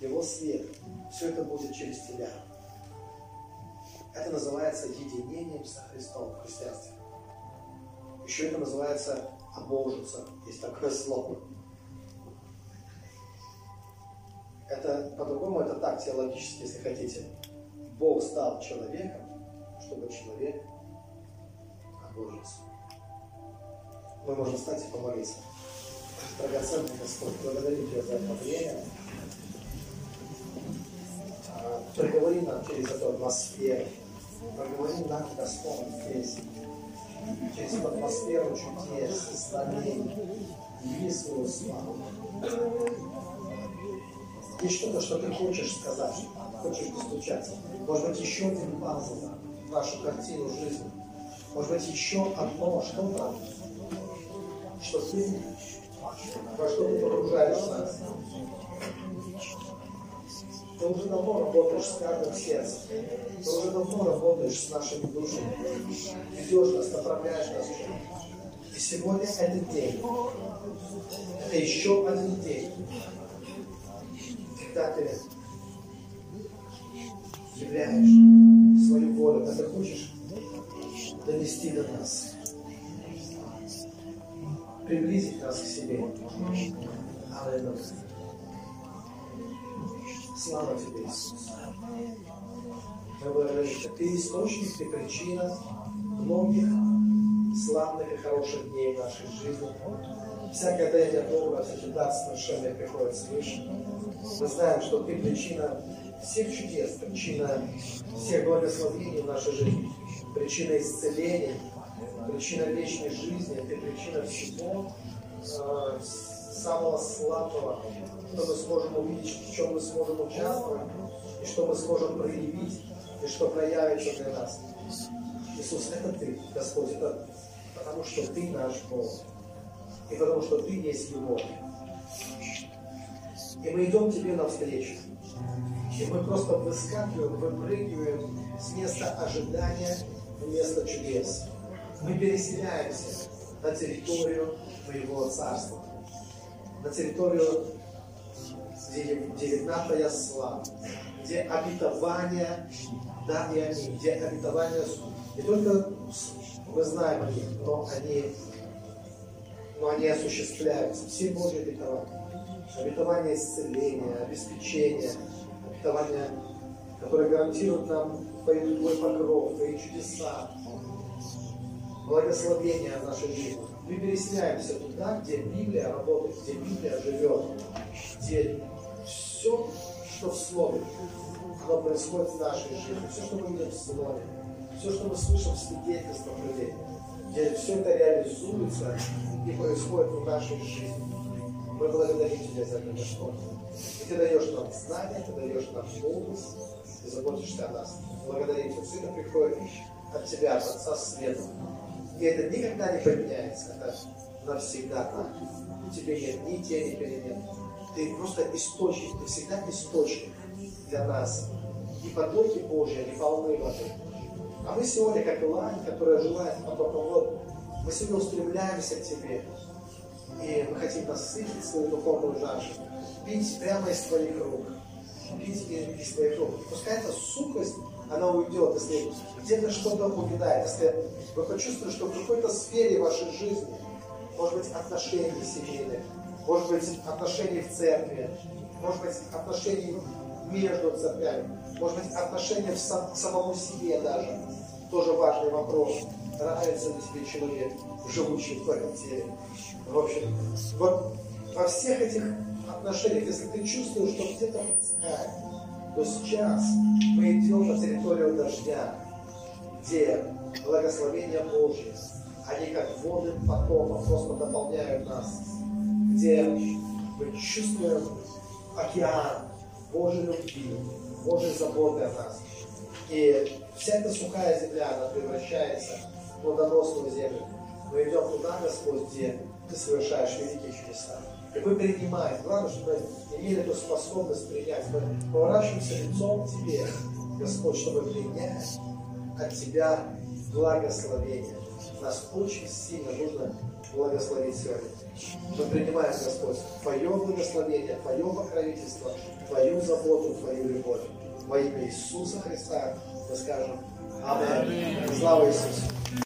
Его свет. Все это будет через тебя. Это называется единением со Христом в христианстве. Еще это называется обожиться. Есть такое слово. Это по-другому, это так, теологически, если хотите. Бог стал человеком, чтобы человек обожился. Мы можем встать и помолиться. Драгоценный Господь, благодарю Тебя за это время. А, проговори нам через эту атмосферу. Проговори нам, Господь, здесь. Через эту атмосферу чудес, знамений. Яви свою славу. Есть что-то, что ты хочешь сказать, хочешь достучаться. Может быть, еще один пазл в нашу картину жизни. Может быть, еще одно что-то, что ты, во что ты погружаешься. Ты уже давно работаешь с каждым сердцем. Ты уже давно работаешь с нашими душами. Ведешь нас, направляешь нас. И сегодня этот день. Это еще один день. Когда ты являешь свою волю, когда хочешь донести до нас, приблизить нас к себе. Аллилуйя. Слава тебе, Иисус. Мы благодарим, ты источник, ты причина многих славных и хороших дней в нашей жизни. Всякое даяние доброго, всякий дар совершенный приходит свыше. Мы знаем, что ты причина всех чудес, причина всех благословений в нашей жизни, причина исцеления, причина вечной жизни, ты причина всего э, самого слабого, что мы сможем увидеть, в чем мы сможем участвовать, и что мы сможем проявить, и что проявится для нас. Иисус, это Ты, Господь, это потому что Ты наш Бог, и потому что Ты есть любовь. И мы идем Тебе навстречу. И мы просто выскакиваем, выпрыгиваем с места ожидания в место чудес. Мы переселяемся на территорию Твоего Царства, на территорию, где, где видна слава, где обетование, да и они, где обетование, не только мы знаем о них, но они, но они осуществляются, все Божьи обетования. Обетование исцеления, обеспечения, обетование, которое гарантирует нам твой покров, Твои чудеса, благословения в нашей жизни. Мы переселяемся туда, где Библия работает, где Библия живет, где все, что в Слове, оно происходит в нашей жизни. Все, что мы видим в Слове, все, что мы слышим в свидетельствах людей, где все это реализуется и происходит в нашей жизни. Мы благодарим Тебя за это, Господь. И Ты даешь нам знания, Ты даешь нам мудрость, Ты заботишься о нас. Благодарим Тебя. Все это приходит от Тебя, от Отца Света. И это никогда не поменяется. Это навсегда так. У Тебя нет ни тени перемен. Ты просто источник, Ты всегда источник для нас. И потоки Божьи, они полны воды. А мы сегодня, как лань, которая желает потоком воды, мы сегодня устремляемся к Тебе. И мы хотим насытить свою духовную жажду, пить прямо из Твоих рук, пить из Твоих рук. Пускай эта сухость, она уйдет, если где-то что-то увядает, если вы почувствуете, что в какой-то сфере вашей жизни, может быть, отношений семейных, может быть, отношений в церкви, может быть, отношений между церквями, может быть, отношения в сам, к самому себе даже, тоже важный вопрос. Нравится ли тебе человек, живущий в твоем теле? В общем, вот во всех этих отношениях, если ты чувствуешь, что где-то подсыхает, то сейчас мы идем на территорию дождя, где благословения Божьи, они как воды потока просто дополняют нас, где мы чувствуем океан Божьей любви, Божьей заботы о нас. И вся эта сухая земля, она превращается в плодоносную землю. Мы идем туда, Господь, где Ты совершаешь великие чудеса. И мы принимаем. Главное, чтобы имели эту способность принять. Мы поворачиваемся лицом к Тебе, Господь, чтобы принять от Тебя благословение. Нас очень сильно нужно благословить сегодня. Мы принимаем, Господь, Твое благословение, Твое покровительство, Твою заботу, Твою любовь. Во имя Иисуса Христа мы скажем Аминь. Слава Иисусу.